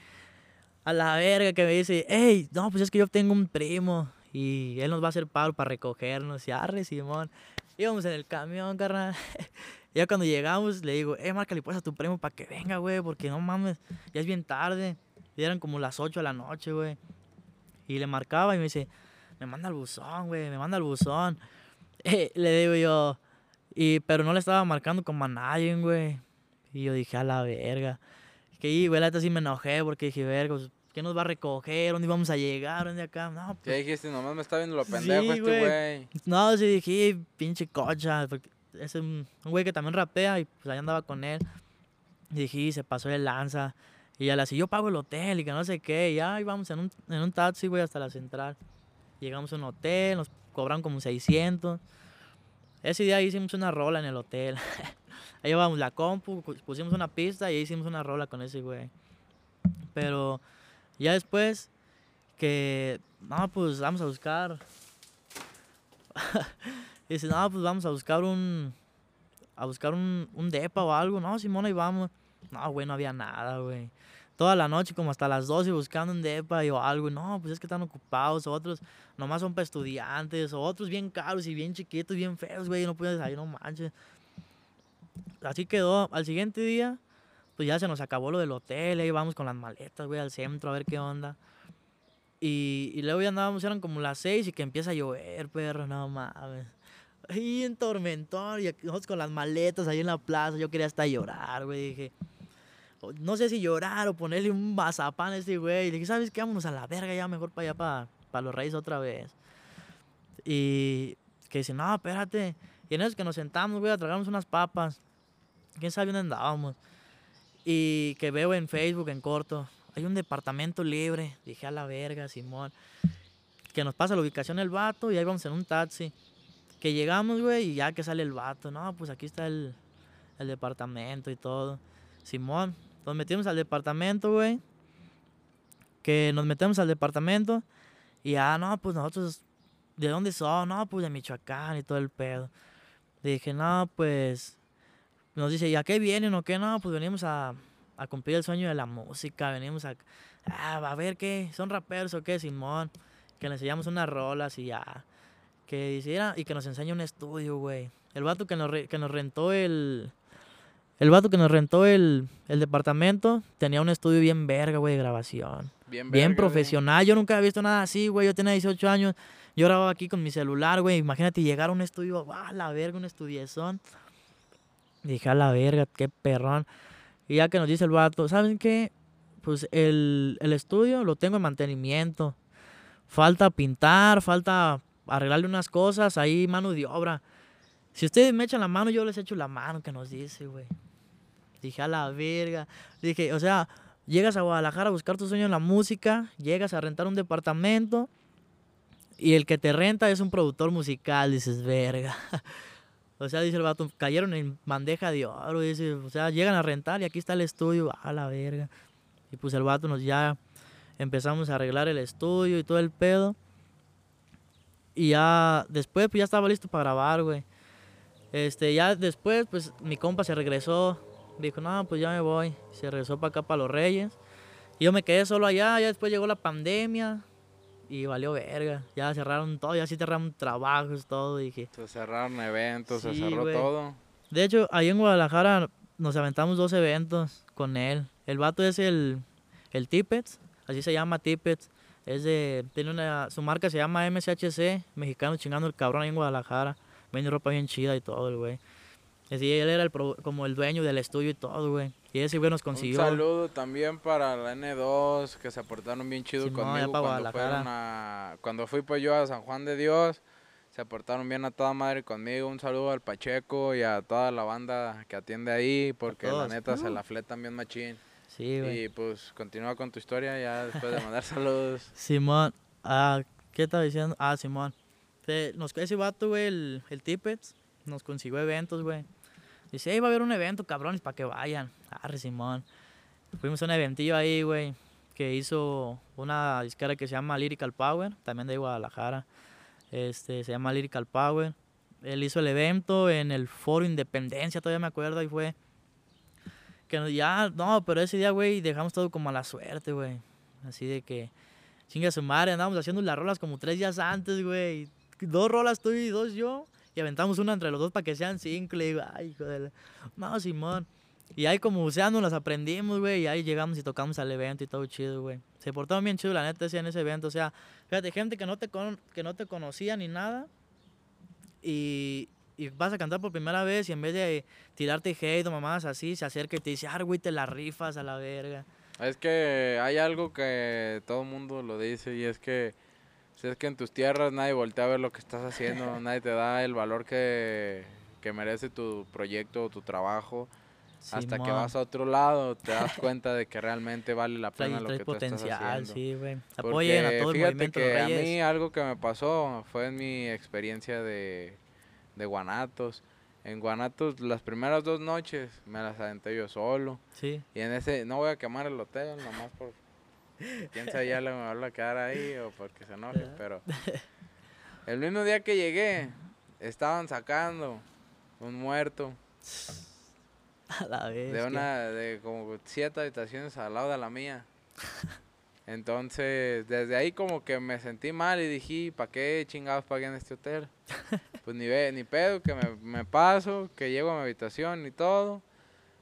A la verga que me dice, hey, no, pues es que yo tengo un primo y él nos va a hacer paro para recogernos. Y arre, Simón. Íbamos en el camión, carnal. ya cuando llegamos, le digo, eh, márcale pues a tu primo para que venga, güey, porque no mames, ya es bien tarde. Y eran como las 8 de la noche, güey. Y le marcaba y me dice, me manda al buzón, güey, me manda al buzón. Eh, le digo yo, y, pero no le estaba marcando como a nadie, güey. Y yo dije, a la verga. Que, güey, la sí me enojé porque dije, verga, pues, ¿Quién nos va a recoger? ¿Dónde vamos a llegar? ¿Dónde acá? No, pues... ¿Qué dijiste? Nomás me está viendo lo pendejo este güey. No, sí dije, pinche cocha. Porque es un, güey que también rapea y pues ahí andaba con él. Y dije, se pasó de lanza. Y ya le decía, yo pago el hotel y que no sé qué. Y ahí vamos en un, en un taxi, güey, hasta la central. Llegamos a un hotel, nos cobraron como 600. Ese día hicimos una rola en el hotel. ahí llevamos la compu, pusimos una pista y hicimos una rola con ese güey. Pero ya después que, no, pues vamos a buscar. dice, no, pues vamos a buscar un, a buscar un, un depa o algo. No, Simón, ahí vamos. No, güey, no había nada, güey. Toda la noche, como hasta las 12, buscando un depa o algo. No, pues es que están ocupados. Otros nomás son para estudiantes. Otros bien caros y bien chiquitos, bien feos, güey. No puedes salir, no manches. Así quedó. Al siguiente día, pues ya se nos acabó lo del hotel, ahí vamos con las maletas, güey, al centro a ver qué onda. Y, y luego ya andábamos, eran como las seis y que empieza a llover, perro, no mames. Ahí en tormentón, y nosotros con las maletas ahí en la plaza, yo quería hasta llorar, güey, dije, no sé si llorar o ponerle un mazapán a este güey. Y dije, ¿sabes qué? Vámonos a la verga ya, mejor para allá, para, para los reyes otra vez. Y que dice, no, espérate. Y en eso que nos sentamos, güey, a tragarnos unas papas. ¿Quién sabe dónde andábamos? Y que veo en Facebook, en corto, hay un departamento libre. Dije a la verga, Simón. Que nos pasa la ubicación el vato y ahí vamos en un taxi. Que llegamos, güey, y ya que sale el vato. No, pues aquí está el, el departamento y todo. Simón, nos metimos al departamento, güey. Que nos metemos al departamento. Y ya, no, pues nosotros, ¿de dónde son? No, pues de Michoacán y todo el pedo. Dije, no, pues nos dice, ¿y a qué vienen o qué? No, pues venimos a, cumplir el sueño de la música, venimos a, ah, a ver qué, son raperos o qué, Simón, que le enseñamos unas rolas y ya, que hiciera y que nos enseñe un estudio, güey. El vato que nos, que nos rentó el, el vato que nos rentó el, el departamento tenía un estudio bien verga, güey, de grabación. Bien, bien profesional. Yo nunca había visto nada así, güey. Yo tenía 18 años. Yo grababa aquí con mi celular, güey. Imagínate llegar a un estudio, ah, la verga, un estudiezón. Dije, a la verga, qué perrón. Y ya que nos dice el vato, ¿saben qué? Pues el, estudio lo tengo en mantenimiento. Falta pintar, falta arreglarle unas cosas, ahí mano de obra. Si ustedes me echan la mano, yo les echo la mano, que nos dice, güey. Dije, a la verga. Dije, o sea, llegas a Guadalajara a buscar tu sueño en la música, llegas a rentar un departamento y el que te renta es un productor musical, dices, verga. O sea, dice el vato, cayeron en bandeja de oro. Dice, o sea, llegan a rentar y aquí está el estudio. A la verga. Y pues el vato nos ya empezamos a arreglar el estudio y todo el pedo. Y ya después, pues ya estaba listo para grabar, güey. Este, ya después, pues mi compa se regresó. Dijo, no, pues ya me voy. Se regresó para acá, para Los Reyes. Y yo me quedé solo allá. Ya después llegó la pandemia y valió verga. Ya cerraron todo, ya sí cerraron trabajos, todo. Dije. Se cerraron eventos, se cerró todo. De hecho, ahí en Guadalajara nos aventamos dos eventos con él. El vato es el, el Tippets, así se llama Tippets. Es de, tiene una, su marca se llama MCHC, mexicano chingando el cabrón ahí en Guadalajara. Vende ropa bien chida y todo, el güey. Así, él era el pro- como el dueño del estudio y todo, güey. Y ese güey nos consiguió. Un saludo también para la N2, que se portaron bien chido Simón, conmigo pa' cuando fueron a... Cuando fui pues yo a San Juan de Dios, se portaron bien a toda madre conmigo. Un saludo al Pacheco y a toda la banda que atiende ahí, porque la neta se Uh. la fletan bien machín. Sí, güey. Y pues continúa con tu historia ya después de mandar saludos. Simón, ah, ¿qué estaba diciendo? Ah, Simón. Nos, ese vato, güey, el, el Tippets, nos consiguió eventos, güey. Dice, hey, va a haber un evento, cabrones, para que vayan. Arre, Simón. Fuimos a un eventillo ahí, güey, que hizo una disquera que se llama Lyrical Power, también de Guadalajara. Este, se llama Lyrical Power. Él hizo el evento en el Foro Independencia, todavía me acuerdo, y fue. Que ya, no, pero ese día, güey, dejamos todo como a la suerte, güey. Así de que, chinga su madre, andábamos haciendo las rolas como tres días antes, güey. Dos rolas tú y dos yo. Y aventamos una entre los dos para que sean cinco. Le digo, ay, hijo de la... No, Simón. Y ahí como nos las aprendimos, güey. Y ahí llegamos y tocamos al evento y todo chido, güey. Se portaron bien chido, la neta, ese en ese evento. O sea, fíjate, gente que no te, con- que no te conocía ni nada. Y, y vas a cantar por primera vez y en vez de tirarte hate o mamadas así, se acerca y te dice, ah, güey, te la rifas a la verga. Es que hay algo que todo el mundo lo dice y es que si es que en tus tierras nadie voltea a ver lo que estás haciendo, nadie te da el valor que, que merece tu proyecto o tu trabajo. Hasta que Simón. vas a otro lado te das cuenta de que realmente vale la Trae, pena lo trae que tú estás potencial, haciendo. sí, güey. Apoyen a todo el movimiento que de a Reyes. mí algo que me pasó fue en mi experiencia de, de Guanatos. En Guanatos las primeras dos noches me las aventé yo solo. Sí. Y en ese, no voy a quemar el hotel, nomás por... Quién sabe ya le me va a quedar ahí o porque se enoje, pero... El mismo día que llegué, estaban sacando un muerto A la vez. de una, de como siete habitaciones al lado de la mía. Entonces, desde ahí como que me sentí mal y dije, ¿para qué chingados pagué en este hotel? Pues ni, ve, ni pedo, que me, me paso, que llego a mi habitación y todo.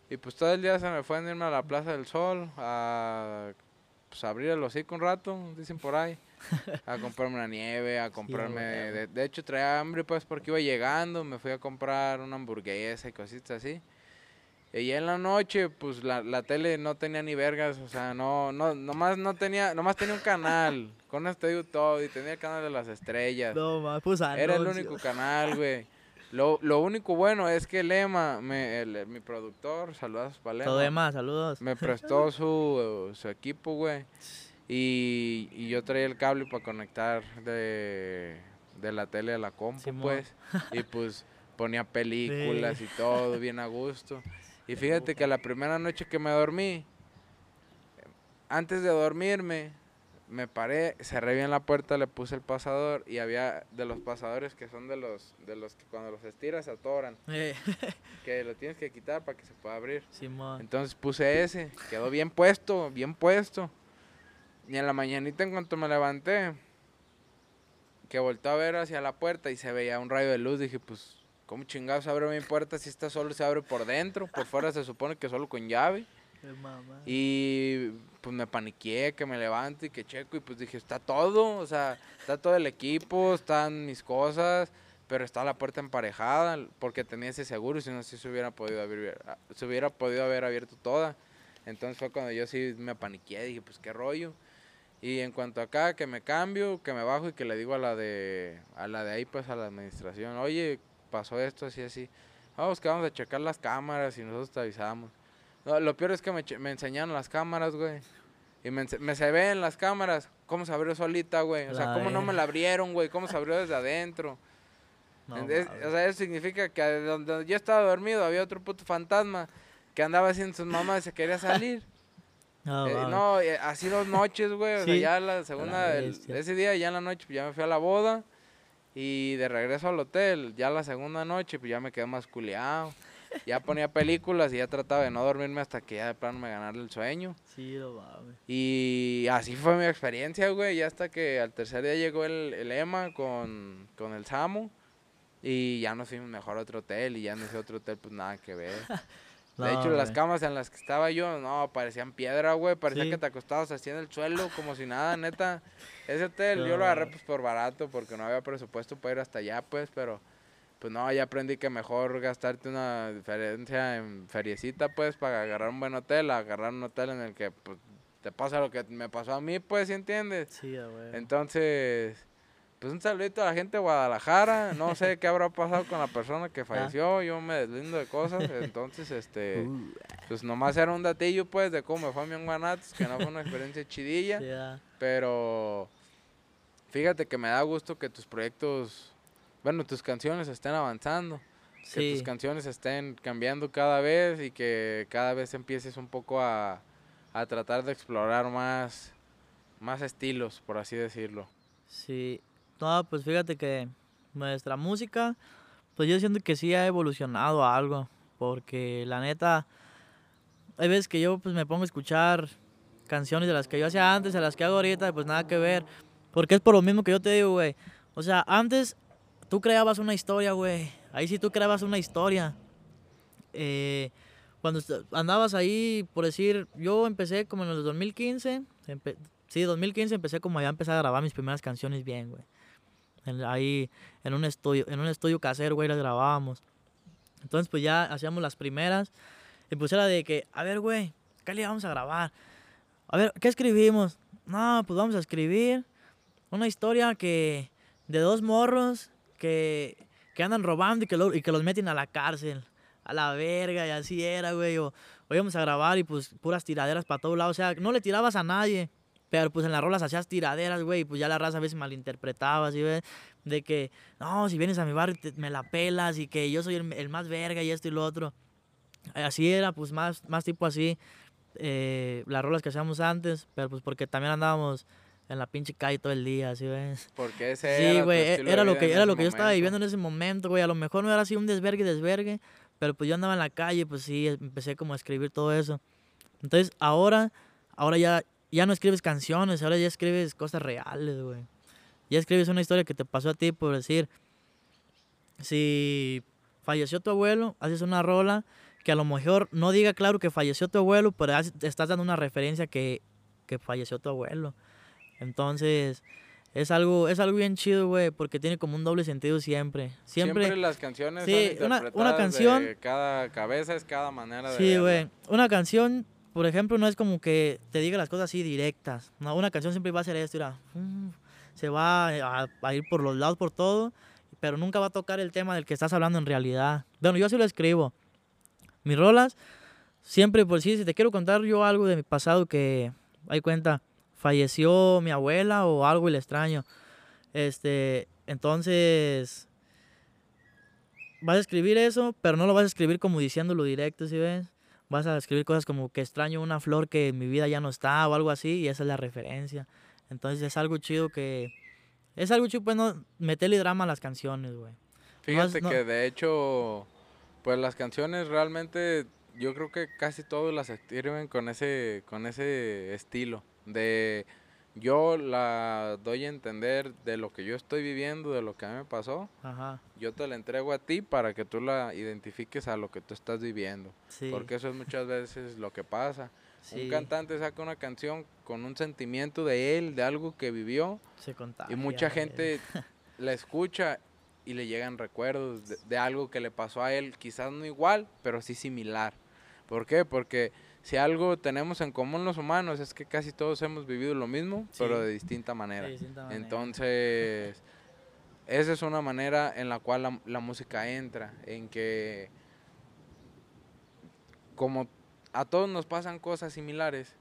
Y pues todo el día se me fue en irme a la Plaza del Sol a pues, abrir el hocico un rato, dicen por ahí. A comprarme una nieve, a comprarme... huevo. de, de hecho traía hambre pues porque iba llegando, me fui a comprar una hamburguesa y cositas así. Y ya en la noche, pues la, la tele no tenía ni vergas, o sea, no, no, nomás no tenía, nomás tenía un canal, con esto digo todo, y tenía el canal de las estrellas. No, ma, pues Era el único canal, güey. Lo, lo único bueno es que Lema, me, el- mi productor, saludos para Lema, Todo demás, saludos. me prestó su, su equipo, güey. Y, y yo traía el cable para conectar de, de la tele a la compu, Simón. pues. Y pues ponía películas y todo, bien a gusto. Y fíjate que la primera noche que me dormí, antes de dormirme, me paré, cerré bien la puerta, le puse el pasador y había de los pasadores que son de los, de los que cuando los estiras se atoran, Eh, que lo tienes que quitar para que se pueda abrir. Simón. Entonces puse ese, quedó bien puesto, bien puesto. Y en la mañanita en cuanto me levanté, que volteé a ver hacia la puerta y se veía un rayo de luz, dije, pues, ¿cómo chingados abre mi puerta si esta solo se abre por dentro? Por fuera se supone que solo con llave. Y pues me paniqué, que me levanto y que checo y pues dije, está todo, o sea, está todo el equipo, están mis cosas, pero está la puerta emparejada porque tenía ese seguro si no así se hubiera podido abrir, se hubiera podido haber abierto toda. Entonces fue cuando yo sí me paniqué, dije, pues qué rollo. Y en cuanto acá que me cambio, que me bajo y que le digo a la de a la de ahí pues a la administración, "Oye, pasó esto así así." Vamos que vamos a checar las cámaras y nosotros te avisamos. No, lo peor es que me, me enseñaron las cámaras, güey. Y me, me se ve en las cámaras cómo se abrió solita, güey. O sea, La cómo no me verga. la abrieron, güey. Cómo se abrió desde adentro. No, Entonces, o sea, eso significa que de donde yo estaba dormido había otro puto fantasma que andaba haciendo sus mamás y se quería salir. No, Eh, no, eh, así dos noches, güey. O sea, ya la segunda, el- bestia. ese día ya en la noche pues, ya me fui a la boda. Y de regreso al hotel, ya la segunda noche, pues ya me quedé más culeado. Ya ponía películas y ya trataba de no dormirme hasta que ya de plano me ganara el sueño. Sí, no mames. Y así fue mi experiencia, güey. Ya hasta que al tercer día llegó el, el Emma con, con el Samu. Y ya nos fuimos mejor a otro hotel. Y ya en ese otro hotel, pues nada que ver. De hecho, las güey. camas en las que estaba yo, no, parecían piedra, güey. Parecía Sí. que te acostabas así en el suelo, como si nada, neta. Ese hotel yo lo agarré pues por barato, porque no había presupuesto para ir hasta allá, pues, pero... Pues no, ya aprendí que mejor gastarte una diferencia en feriecita, pues, para agarrar un buen hotel, agarrar un hotel en el que, pues, te pasa lo que me pasó a mí, pues, ¿sí entiendes? Sí, huevo. Entonces, pues un saludito a la gente de Guadalajara. No sé qué habrá pasado con la persona que falleció. Yo me deslindo de cosas. Entonces, este, Uh, pues nomás era un datillo, pues, de cómo me fue a mí en Guanatos, que no fue una experiencia chidilla. ah. Pero fíjate que me da gusto que tus proyectos, bueno, tus canciones estén avanzando. Que tus Sí, canciones estén cambiando cada vez y que cada vez empieces un poco a, a tratar de explorar más, más estilos, por así decirlo. sí. No, pues fíjate que nuestra música, pues yo siento que sí ha evolucionado a algo. Porque la neta, hay veces que yo pues me pongo a escuchar canciones de las que yo hacía antes, a las que hago ahorita, pues nada que ver. Porque es por lo mismo que yo te digo, güey. O sea, antes tú creabas una historia, güey. Ahí sí tú creabas una historia. Eh, cuando andabas ahí, por decir, yo empecé como en el 2015. empe- sí, 2015 empecé como ya a empezar a grabar mis primeras canciones bien, güey. En- ahí en un estudio, en un estudio casero, güey, las grabábamos. Entonces, pues ya hacíamos las primeras. Y pues era de que, a ver, güey, ¿qué le vamos a grabar? A ver, ¿qué escribimos? No, pues vamos a escribir una historia que de dos morros que, que andan robando y que, lo- y que los meten a la cárcel. A la verga, y así era, güey. O, o íbamos a grabar y pues puras tiraderas para todos lados. O sea, no le tirabas a nadie. Pero pues en las rolas hacías tiraderas, güey. Y pues ya la raza a veces malinterpretaba, ¿sí ves? De que, no, si vienes a mi barrio te- me la pelas y que yo soy el, el más verga y esto y lo otro. Así era, pues más, más tipo así. eh, las rolas que hacíamos antes. Pero pues porque también andábamos en la pinche calle todo el día, ¿sí ves? Porque ese Sí, era güey, e- era lo que, era lo que yo estaba viviendo en ese momento, güey. A lo mejor no era así un desvergue, desvergue, pero pues yo andaba en la calle, pues sí, empecé como a escribir todo eso. Entonces, ahora, ahora ya, ya no escribes canciones, ahora ya escribes cosas reales, güey. Ya escribes una historia que te pasó a ti, por decir, si falleció tu abuelo, haces una rola que a lo mejor no diga claro que falleció tu abuelo, pero estás dando una referencia que, que falleció tu abuelo. Entonces, es algo, es algo bien chido, güey, porque tiene como un doble sentido siempre. Siempre, Siempre las canciones Sí, son una- una canción- de cada cabeza es cada manera de sí, güey. Una canción, por ejemplo, no es como que te diga las cosas así directas. No, una canción siempre va a ser esto, mira, se va a, a ir por los lados, por todo, pero nunca va a tocar el tema del que estás hablando en realidad. Bueno, yo así lo escribo. Mis rolas, siempre, por si, si te quiero contar yo algo de mi pasado que, hay cuenta, falleció mi abuela o algo y le extraño. Este, entonces, vas a escribir eso, pero no lo vas a escribir como diciéndolo directo, ¿sí ves? Vas a escribir cosas como que extraño una flor que en mi vida ya no está o algo así, y esa es la referencia. Entonces es algo chido que... Es algo chido, pues, no meterle drama a las canciones, güey. Fíjate no- que de hecho, pues las canciones realmente yo creo que casi todos las escriben con ese, con ese estilo. De yo la doy a entender de lo que yo estoy viviendo, de lo que a mí me pasó. Ajá, Yo te la entrego a ti para que tú la identifiques a lo que tú estás viviendo. sí. Porque eso es muchas veces lo que pasa. sí, Un cantante saca una canción con un sentimiento de él, de algo que vivió, se contagia, y mucha gente la escucha y le llegan recuerdos de, de algo que le pasó a él, quizás no igual, pero sí similar. ¿Por qué? Porque si algo tenemos en común los humanos es que casi todos hemos vivido lo mismo, pero de distinta manera. De distinta manera. Entonces, esa es una manera en la cual la, la música entra, en que como a todos nos pasan cosas similares,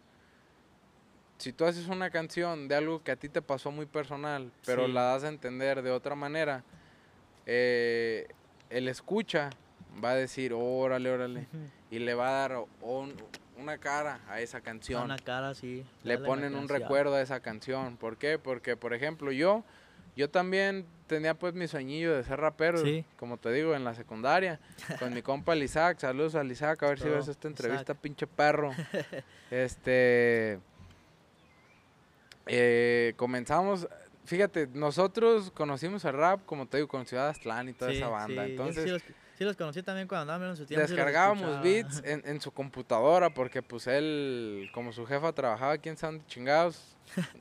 si tú haces una canción de algo que a ti te pasó muy personal, pero Sí. la das a entender de otra manera, eh, el escucha va a decir, órale, órale, y le va a dar un- una cara a esa canción Una cara así. le ponen un recuerdo a esa canción. ¿Por qué? Porque, por ejemplo, yo, yo también tenía pues mi sueñillo de ser rapero, Sí. como te digo, en la secundaria, con mi compa Lizac, saludos a Lizac, a ver si ves esta entrevista, Isaac. pinche perro. este, eh, comenzamos, fíjate, nosotros conocimos el rap, como te digo, con Ciudad Aztlán y toda Sí, esa banda, sí, entonces... sí sí Sí, los conocí también cuando andaban en su tiempo. sí descargábamos beats en, en su computadora porque pues él, como su jefa trabajaba aquí en San Chingados,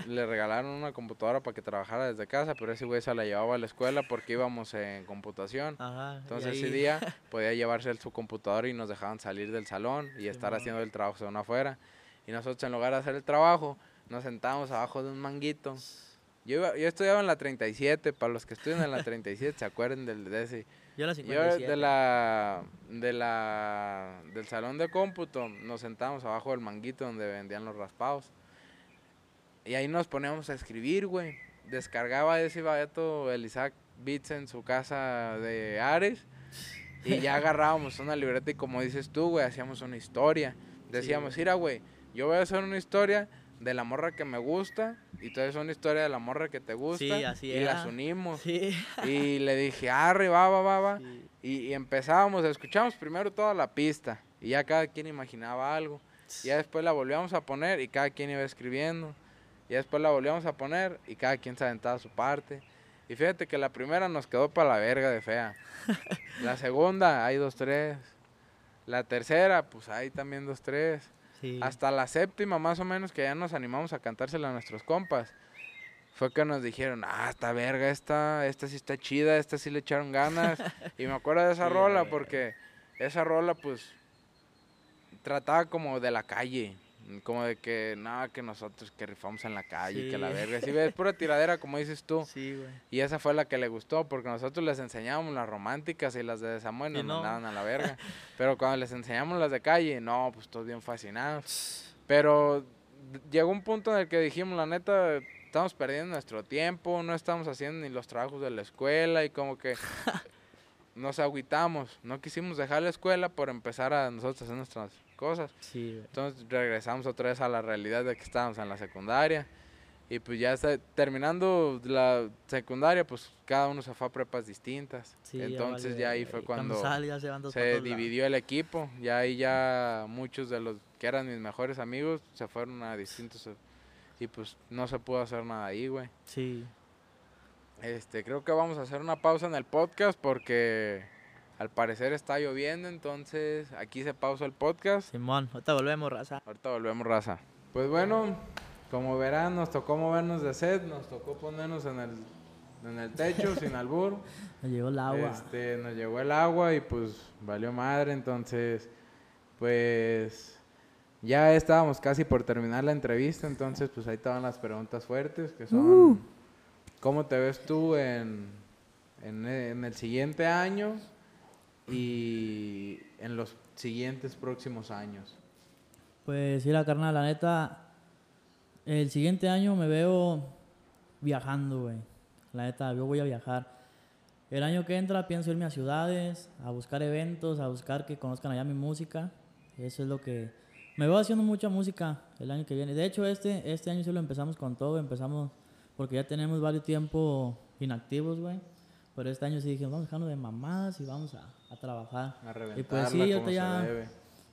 le regalaron una computadora para que trabajara desde casa, pero ese güey se la llevaba a la escuela porque íbamos en computación. Ajá. Entonces ese día podía llevarse su computadora y nos dejaban salir del salón y estar Simón. haciendo el trabajo según afuera. Y nosotros en lugar de hacer el trabajo, nos sentábamos abajo de un manguito. Yo, iba- yo estudiaba en la 37, para los que estudian en la 37 se acuerden del, de ese. Yo a las Yo 57. de la, de la, del salón de cómputo nos sentábamos abajo del manguito donde vendían los raspados. Y ahí nos poníamos a escribir, güey. Descargaba ese vato, el Isaac Beats en su casa de Ares. Y ya agarrábamos una libreta y como dices tú, güey, hacíamos una historia. Decíamos, mira, güey, yo voy a hacer una historia de la morra que me gusta y tú haces una historia de la morra que te gusta Sí, así y las era. unimos. Sí. Y le dije, arre, va, va, va, va. sí. Y, y empezábamos, escuchamos primero toda la pista y ya cada quien imaginaba algo. Y ya después la volvíamos a poner y cada quien iba escribiendo. Y después la volvíamos a poner y cada quien se aventaba su parte. Y fíjate que la primera nos quedó para la verga de fea. La segunda, hay dos, tres. La tercera, pues hay también dos, tres. Sí. Hasta la séptima más o menos que ya nos animamos a cantársela a nuestros compas. Fue que nos dijeron, ah, esta verga, esta, esta sí está chida, esta sí le echaron ganas. y me acuerdo de esa Sí, rola porque esa rola pues trataba como de la calle. Como de que, nada, que nosotros que rifamos en la calle, que la Sí. verga. Si ves, pura tiradera, como dices tú. Sí, güey. Y esa fue la que le gustó, porque nosotros les enseñábamos las románticas y las de Samuel Y nos no. mandaban a la verga. Pero cuando les enseñamos las de calle, no, pues todos bien fascinados. Pero llegó un punto en el que dijimos, la neta, estamos perdiendo nuestro tiempo, no estamos haciendo ni los trabajos de la escuela y como que nos agüitamos. No quisimos dejar la escuela por empezar a nosotros hacer nuestras cosas. Sí, güey. Entonces regresamos otra vez a la realidad de que estábamos en la secundaria. Y pues ya está, terminando la secundaria, pues cada uno se fue a prepas distintas. Sí, ya Entonces vale ya ahí fue cuando sale, se lados. dividió el equipo. Ya ahí ya muchos de los que eran mis mejores amigos se fueron a distintos. Y pues no se pudo hacer nada ahí, güey. Sí. Este, creo que vamos a hacer una pausa en el podcast porque al parecer está lloviendo, entonces aquí se pausa el podcast. Simón, ahorita volvemos, raza. Ahorita volvemos, raza. Pues bueno, como verán, nos tocó movernos de set, nos tocó ponernos en el, en el techo sin albur. Me llegó el agua. Este, nos llegó el agua y pues valió madre, entonces pues ya estábamos casi por terminar la entrevista, entonces pues ahí estaban las preguntas fuertes que son ¿cómo te ves tú en, en, en el siguiente año y en los siguientes próximos años? Pues sí, la carnal, la neta, el siguiente año me veo viajando, güey. La neta, yo voy a viajar. El año que entra pienso irme a ciudades, a buscar eventos, a buscar que conozcan allá mi música. Eso es lo que... Me veo haciendo mucha música el año que viene. De hecho, este, este año sí lo empezamos con todo. Empezamos porque ya tenemos varios tiempo inactivos, güey. Pero este año sí dije, vamos a dejarnos de mamadas y vamos a, a trabajar. A Y reventarla pues sí, como se ya, debe.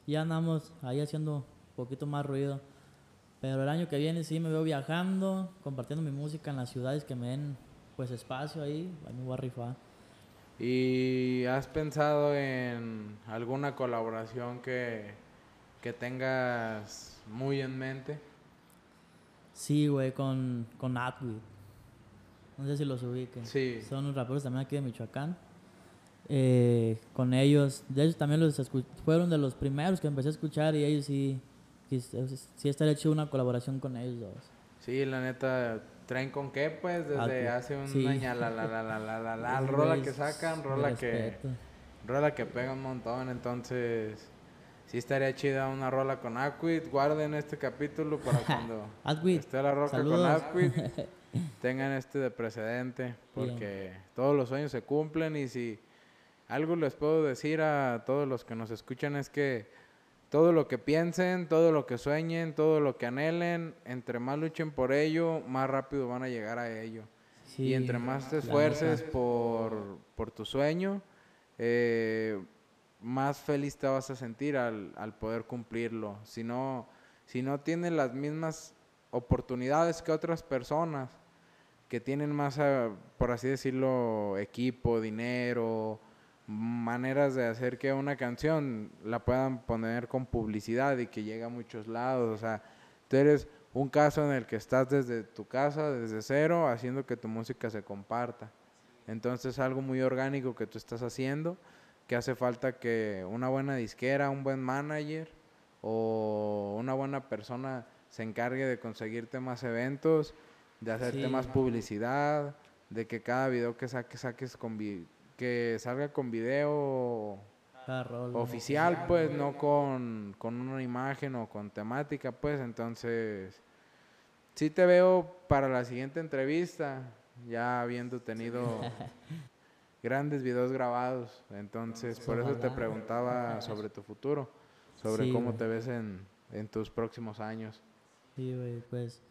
ya andamos ahí haciendo un poquito más ruido. Pero el año que viene sí me veo viajando, compartiendo mi música en las ciudades que me den pues espacio ahí, ahí me voy a rifar. ¿Y has pensado en alguna colaboración que, que tengas muy en mente? Sí, güey, con, con Atwood. No sé si los ubiquen. Sí. Son unos raperos también aquí de Michoacán. Eh, con ellos, de hecho también los fueron de los primeros que empecé a escuchar y ellos sí, sí estaría hecho una colaboración con ellos dos. Sí, la neta, traen con qué, pues, desde Algo. hace un Sí. año, la, la, la, la, la, la, la, rola que sacan, rola que, rola que pega un montón, entonces, sí estaría chida una rola con Aquid, guarden este capítulo para cuando esté la roca con saludos. Tengan este de precedente, porque todos los sueños se cumplen y si algo les puedo decir a todos los que nos escuchan es que todo lo que piensen, todo lo que sueñen, todo lo que anhelen, entre más luchen por ello, más rápido van a llegar a ello. Sí, y entre más te esfuerces por, por tu sueño, eh, más feliz te vas a sentir al, al poder cumplirlo. Si no, si no tienes las mismas oportunidades que otras personas que tienen más, eh, por así decirlo, equipo, dinero, maneras de hacer que una canción la puedan poner con publicidad y que llegue a muchos lados. O sea, tú eres un caso en el que estás desde tu casa, desde cero, haciendo que tu música se comparta. Entonces es algo muy orgánico que tú estás haciendo, que hace falta que una buena disquera, un buen manager o una buena persona se encargue de conseguirte más eventos, de hacerte más publicidad, de que cada video que saques saques con que salga con video oficial, pues, no con, con, una imagen o con temática, pues, entonces, sí te veo para la siguiente entrevista, ya habiendo tenido grandes videos grabados, entonces, por eso te preguntaba sobre tu futuro, sobre cómo te ves en, en tus próximos años. Sí, güey, pues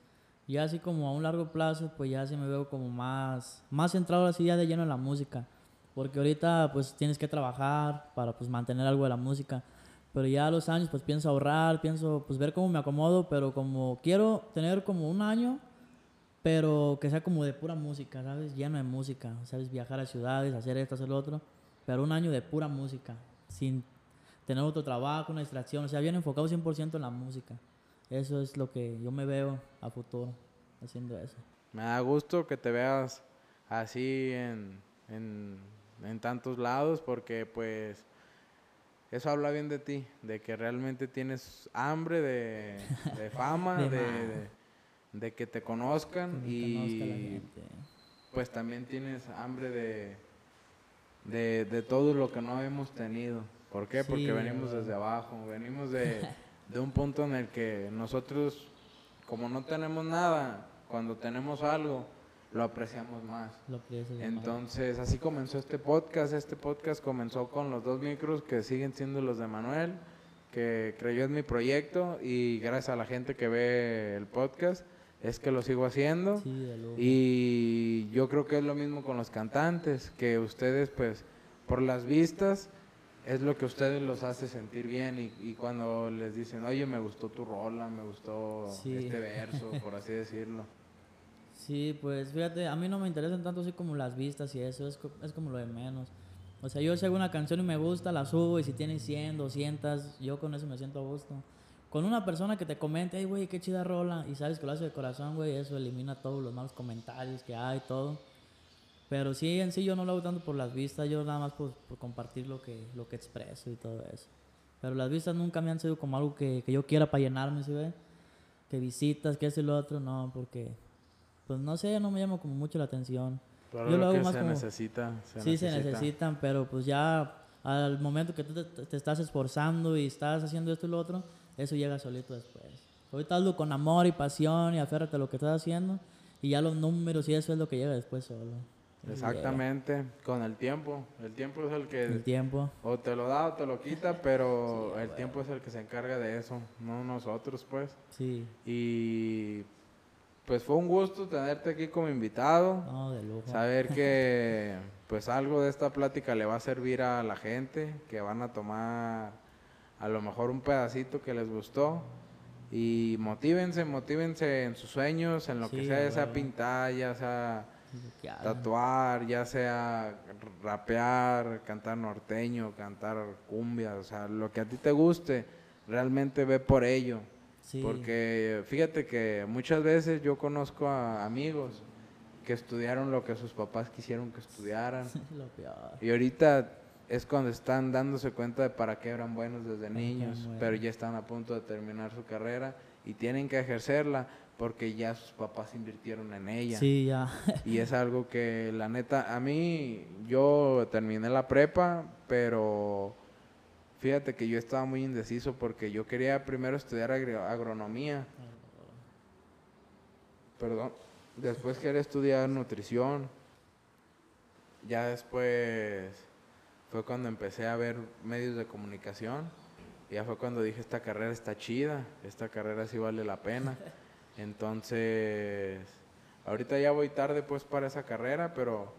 ya así como a un largo plazo, pues ya sí me veo como más, más centrado así ya de lleno en la música. Porque ahorita pues tienes que trabajar para pues mantener algo de la música. Pero ya a los años pues pienso ahorrar, pienso pues ver cómo me acomodo, pero como quiero tener como un año, pero que sea como de pura música, ¿sabes? Lleno de música, ¿sabes? Viajar a ciudades, hacer esto, hacer lo otro, pero un año de pura música, sin tener otro trabajo, una distracción, o sea, bien enfocado 100% en la música. Eso es lo que yo me veo a futuro haciendo eso. Me da gusto que te veas así en, en, tantos lados porque pues eso habla bien de ti, de que realmente tienes hambre de, fama, de, que te conozcan y pues también tienes hambre de, de, todo lo que no hemos tenido. ¿Por qué? Porque venimos desde abajo, venimos de... de un punto en el que nosotros, como no tenemos nada, cuando tenemos algo, lo apreciamos más. Entonces, así comenzó este podcast. Este podcast comenzó con los dos micros que siguen siendo los de Manuel, que creyó en mi proyecto y gracias a la gente que ve el podcast es que lo sigo haciendo. y yo creo que es lo mismo con los cantantes, que ustedes pues por las vistas es lo que a ustedes los hace sentir bien y, cuando les dicen, oye, me gustó tu rola, me gustó este verso, por así decirlo. Sí, pues fíjate, a mí no me interesan tanto así como las vistas y eso, es, es como lo de menos. O sea, yo si hago una canción y me gusta, la subo y si tiene 100, 200, yo con eso me siento a gusto. Con una persona que te comente, ay, güey, qué chida rola, y sabes que lo hace de corazón, güey, eso elimina todos los malos comentarios que hay, todo. Pero sí, en sí yo no lo hago tanto por las vistas, yo nada más por, compartir lo que, lo que expreso y todo eso. Pero las vistas nunca me han sido como algo que, que yo quiera para llenarme, ¿sí ve? Que visitas, que es lo otro, no, porque, pues no sé, no me llama como mucho la atención. yo lo hago más se como, necesita, sí, se necesitan, pero pues ya al momento que tú te, te, estás esforzando y estás haciendo esto y lo otro, eso llega solito después. Ahorita hazlo con amor y pasión y aférrate a lo que estás haciendo y ya los números y eso es lo que llega después solo. Exactamente, con el tiempo. El tiempo es el que... El tiempo. O te lo da o te lo quita, pero el tiempo es el que se encarga de eso, no nosotros, pues. Sí. Y pues fue un gusto tenerte aquí como invitado. No, de lujo. Saber que pues algo de esta plática le va a servir a la gente, que van a tomar a lo mejor un pedacito que les gustó. Y motívense, motívense en sus sueños, en lo que sea, ya sea pintar, ya sea tatuar, ya sea rapear, cantar norteño, cantar cumbia, o sea, lo que a ti te guste, realmente ve por ello. Porque fíjate que muchas veces yo conozco a amigos que estudiaron lo que sus papás quisieron que estudiaran. y ahorita es cuando están dándose cuenta de para qué eran buenos desde niños, pero ya están a punto de terminar su carrera y tienen que ejercerla porque ya sus papás invirtieron en ella. Sí, ya. y es algo que la neta, a mí yo terminé la prepa, pero fíjate que yo estaba muy indeciso porque yo quería primero estudiar agronomía. Perdón. Después quería estudiar nutrición. Ya después fue cuando empecé a ver medios de comunicación. Ya fue cuando dije, esta carrera está chida, esta carrera sí vale la pena. Entonces, ahorita ya voy tarde pues para esa carrera, pero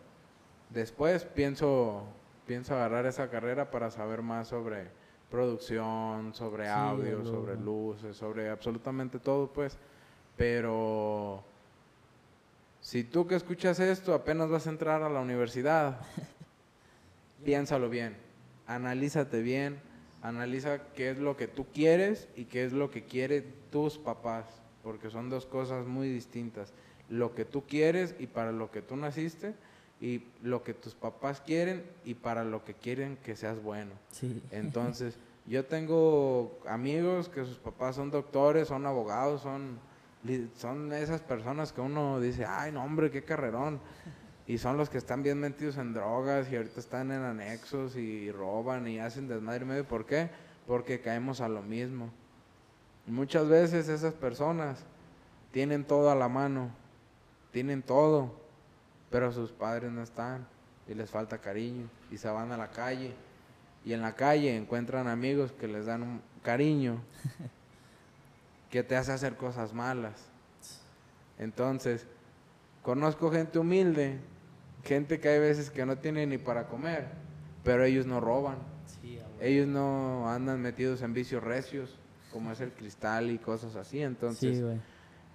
después pienso, pienso agarrar esa carrera para saber más sobre producción, sobre audio, sobre luces, sobre absolutamente todo pues. Pero si tú que escuchas esto apenas vas a entrar a la universidad piénsalo bien, analízate bien, analiza qué es lo que tú quieres y qué es lo que quieren tus papás, porque son dos cosas muy distintas. Lo que tú quieres y para lo que tú naciste y lo que tus papás quieren y para lo que quieren que seas bueno. Sí. Entonces, yo tengo amigos que sus papás son doctores, son abogados, son, son esas personas que uno dice, ay, no, hombre, qué carrerón. Y son los que están bien metidos en drogas y ahorita están en anexos y roban y hacen desmadre y medio. ¿Por qué? Porque caemos a lo mismo. Muchas veces esas personas tienen todo a la mano, tienen todo, pero sus padres no están y les falta cariño y se van a la calle y en la calle encuentran amigos que les dan un cariño que te hace hacer cosas malas. Entonces, conozco gente humilde, gente que hay veces que no tiene ni para comer, pero ellos no roban. Sí. Ellos no andan metidos en vicios recios, como es el cristal y cosas así. Entonces, Sí,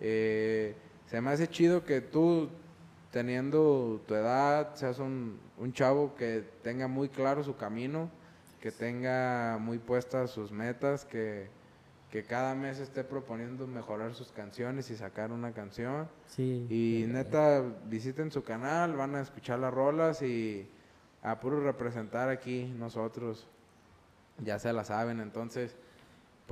eh, se me hace chido que tú, teniendo tu edad, seas un, un chavo que tenga muy claro su camino, que tenga muy puestas sus metas, que, que cada mes esté proponiendo mejorar sus canciones y sacar una canción. Sí. Y neta, visiten su canal, van a escuchar las rolas y a puro representar aquí nosotros. Ya se la saben, entonces,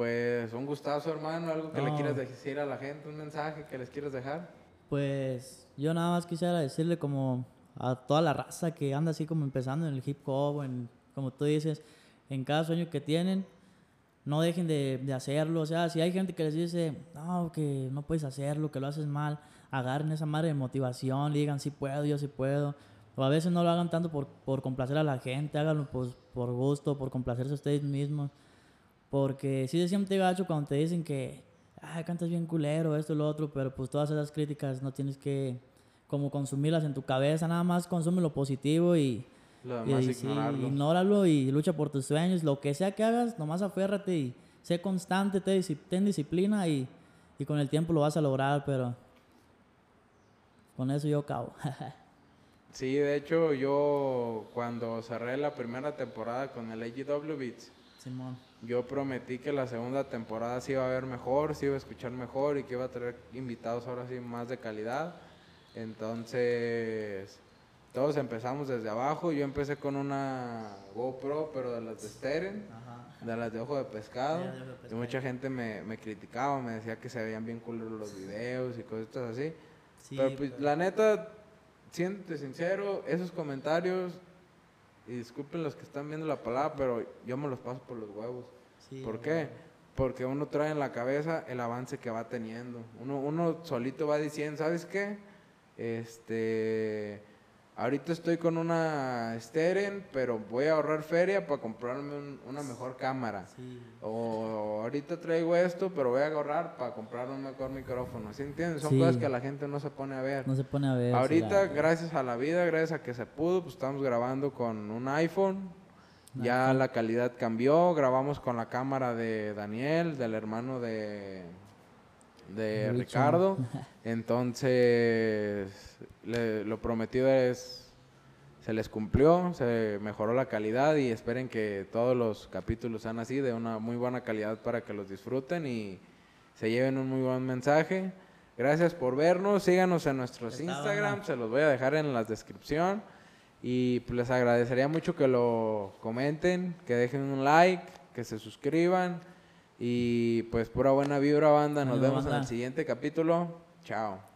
pues un gustazo hermano, algo que le quieras decir a la gente, un mensaje que les quieras dejar. Pues yo nada más quisiera decirle como a toda la raza que anda así como empezando en el hip hop, en, como tú dices, en cada sueño que tienen, no dejen de, de hacerlo. O sea, si hay gente que les dice, no, que no puedes hacerlo, que lo haces mal, agarren esa madre de motivación, digan, sí puedo, yo sí puedo. O a veces no lo hagan tanto por, por complacer a la gente, háganlo pues, por gusto, por complacerse a ustedes mismos. Porque sí se siente gacho cuando te dicen que, ay, cantas bien culero, esto y lo otro, pero pues todas esas críticas no tienes que como consumirlas en tu cabeza, nada más consume lo positivo y, Lo demás y sí, ignóralo y lucha por tus sueños, lo que sea que hagas, nomás aférrate y sé constante, te ten disciplina y, y con el tiempo lo vas a lograr, pero con eso yo acabo. Sí, de hecho yo cuando cerré la primera temporada con el AGW Beats, Simón. yo prometí que la segunda temporada sí iba a ver mejor, sí iba a escuchar mejor y que iba a tener invitados ahora sí más de calidad. Entonces, todos empezamos desde abajo. Yo empecé con una GoPro, pero de las de Steren, Ajá. de las de ojo de pescado. Ya, de de Y pescado. mucha gente me, me criticaba, me decía que se veían bien culeros los videos y cosas así. Sí, pero pues, pero- la neta, siéntate sincero, esos comentarios, y disculpen los que están viendo la palabra, pero yo me los paso por los huevos. sí, ¿Por qué? Porque uno trae en la cabeza el avance que va teniendo. Uno, uno solito va diciendo, ¿sabes qué? Este, ahorita estoy con una Steren, pero voy a ahorrar feria para comprarme un- una mejor cámara. Sí. O ahorita traigo esto, pero voy a ahorrar para comprar un mejor micrófono. ¿Sí entiendes? Son Sí. cosas que la gente no se pone a ver. No se pone a ver. Ahorita, la- gracias a la vida, gracias a que se pudo, pues estamos grabando con un iPhone. Ya la calidad cambió, grabamos con la cámara de Daniel, del hermano de, de. Ricardo. Entonces, le- lo prometido es, se les cumplió, se mejoró la calidad y esperen que todos los capítulos sean así, de una muy buena calidad para que los disfruten y se lleven un muy buen mensaje. Gracias por vernos, síganos en nuestros Está Instagram, buena. se los voy a dejar en la descripción. Y pues, les agradecería mucho que lo comenten, que dejen un like, que se suscriban. Y pues pura buena vibra, banda. Nos vemos en el siguiente capítulo. Chao.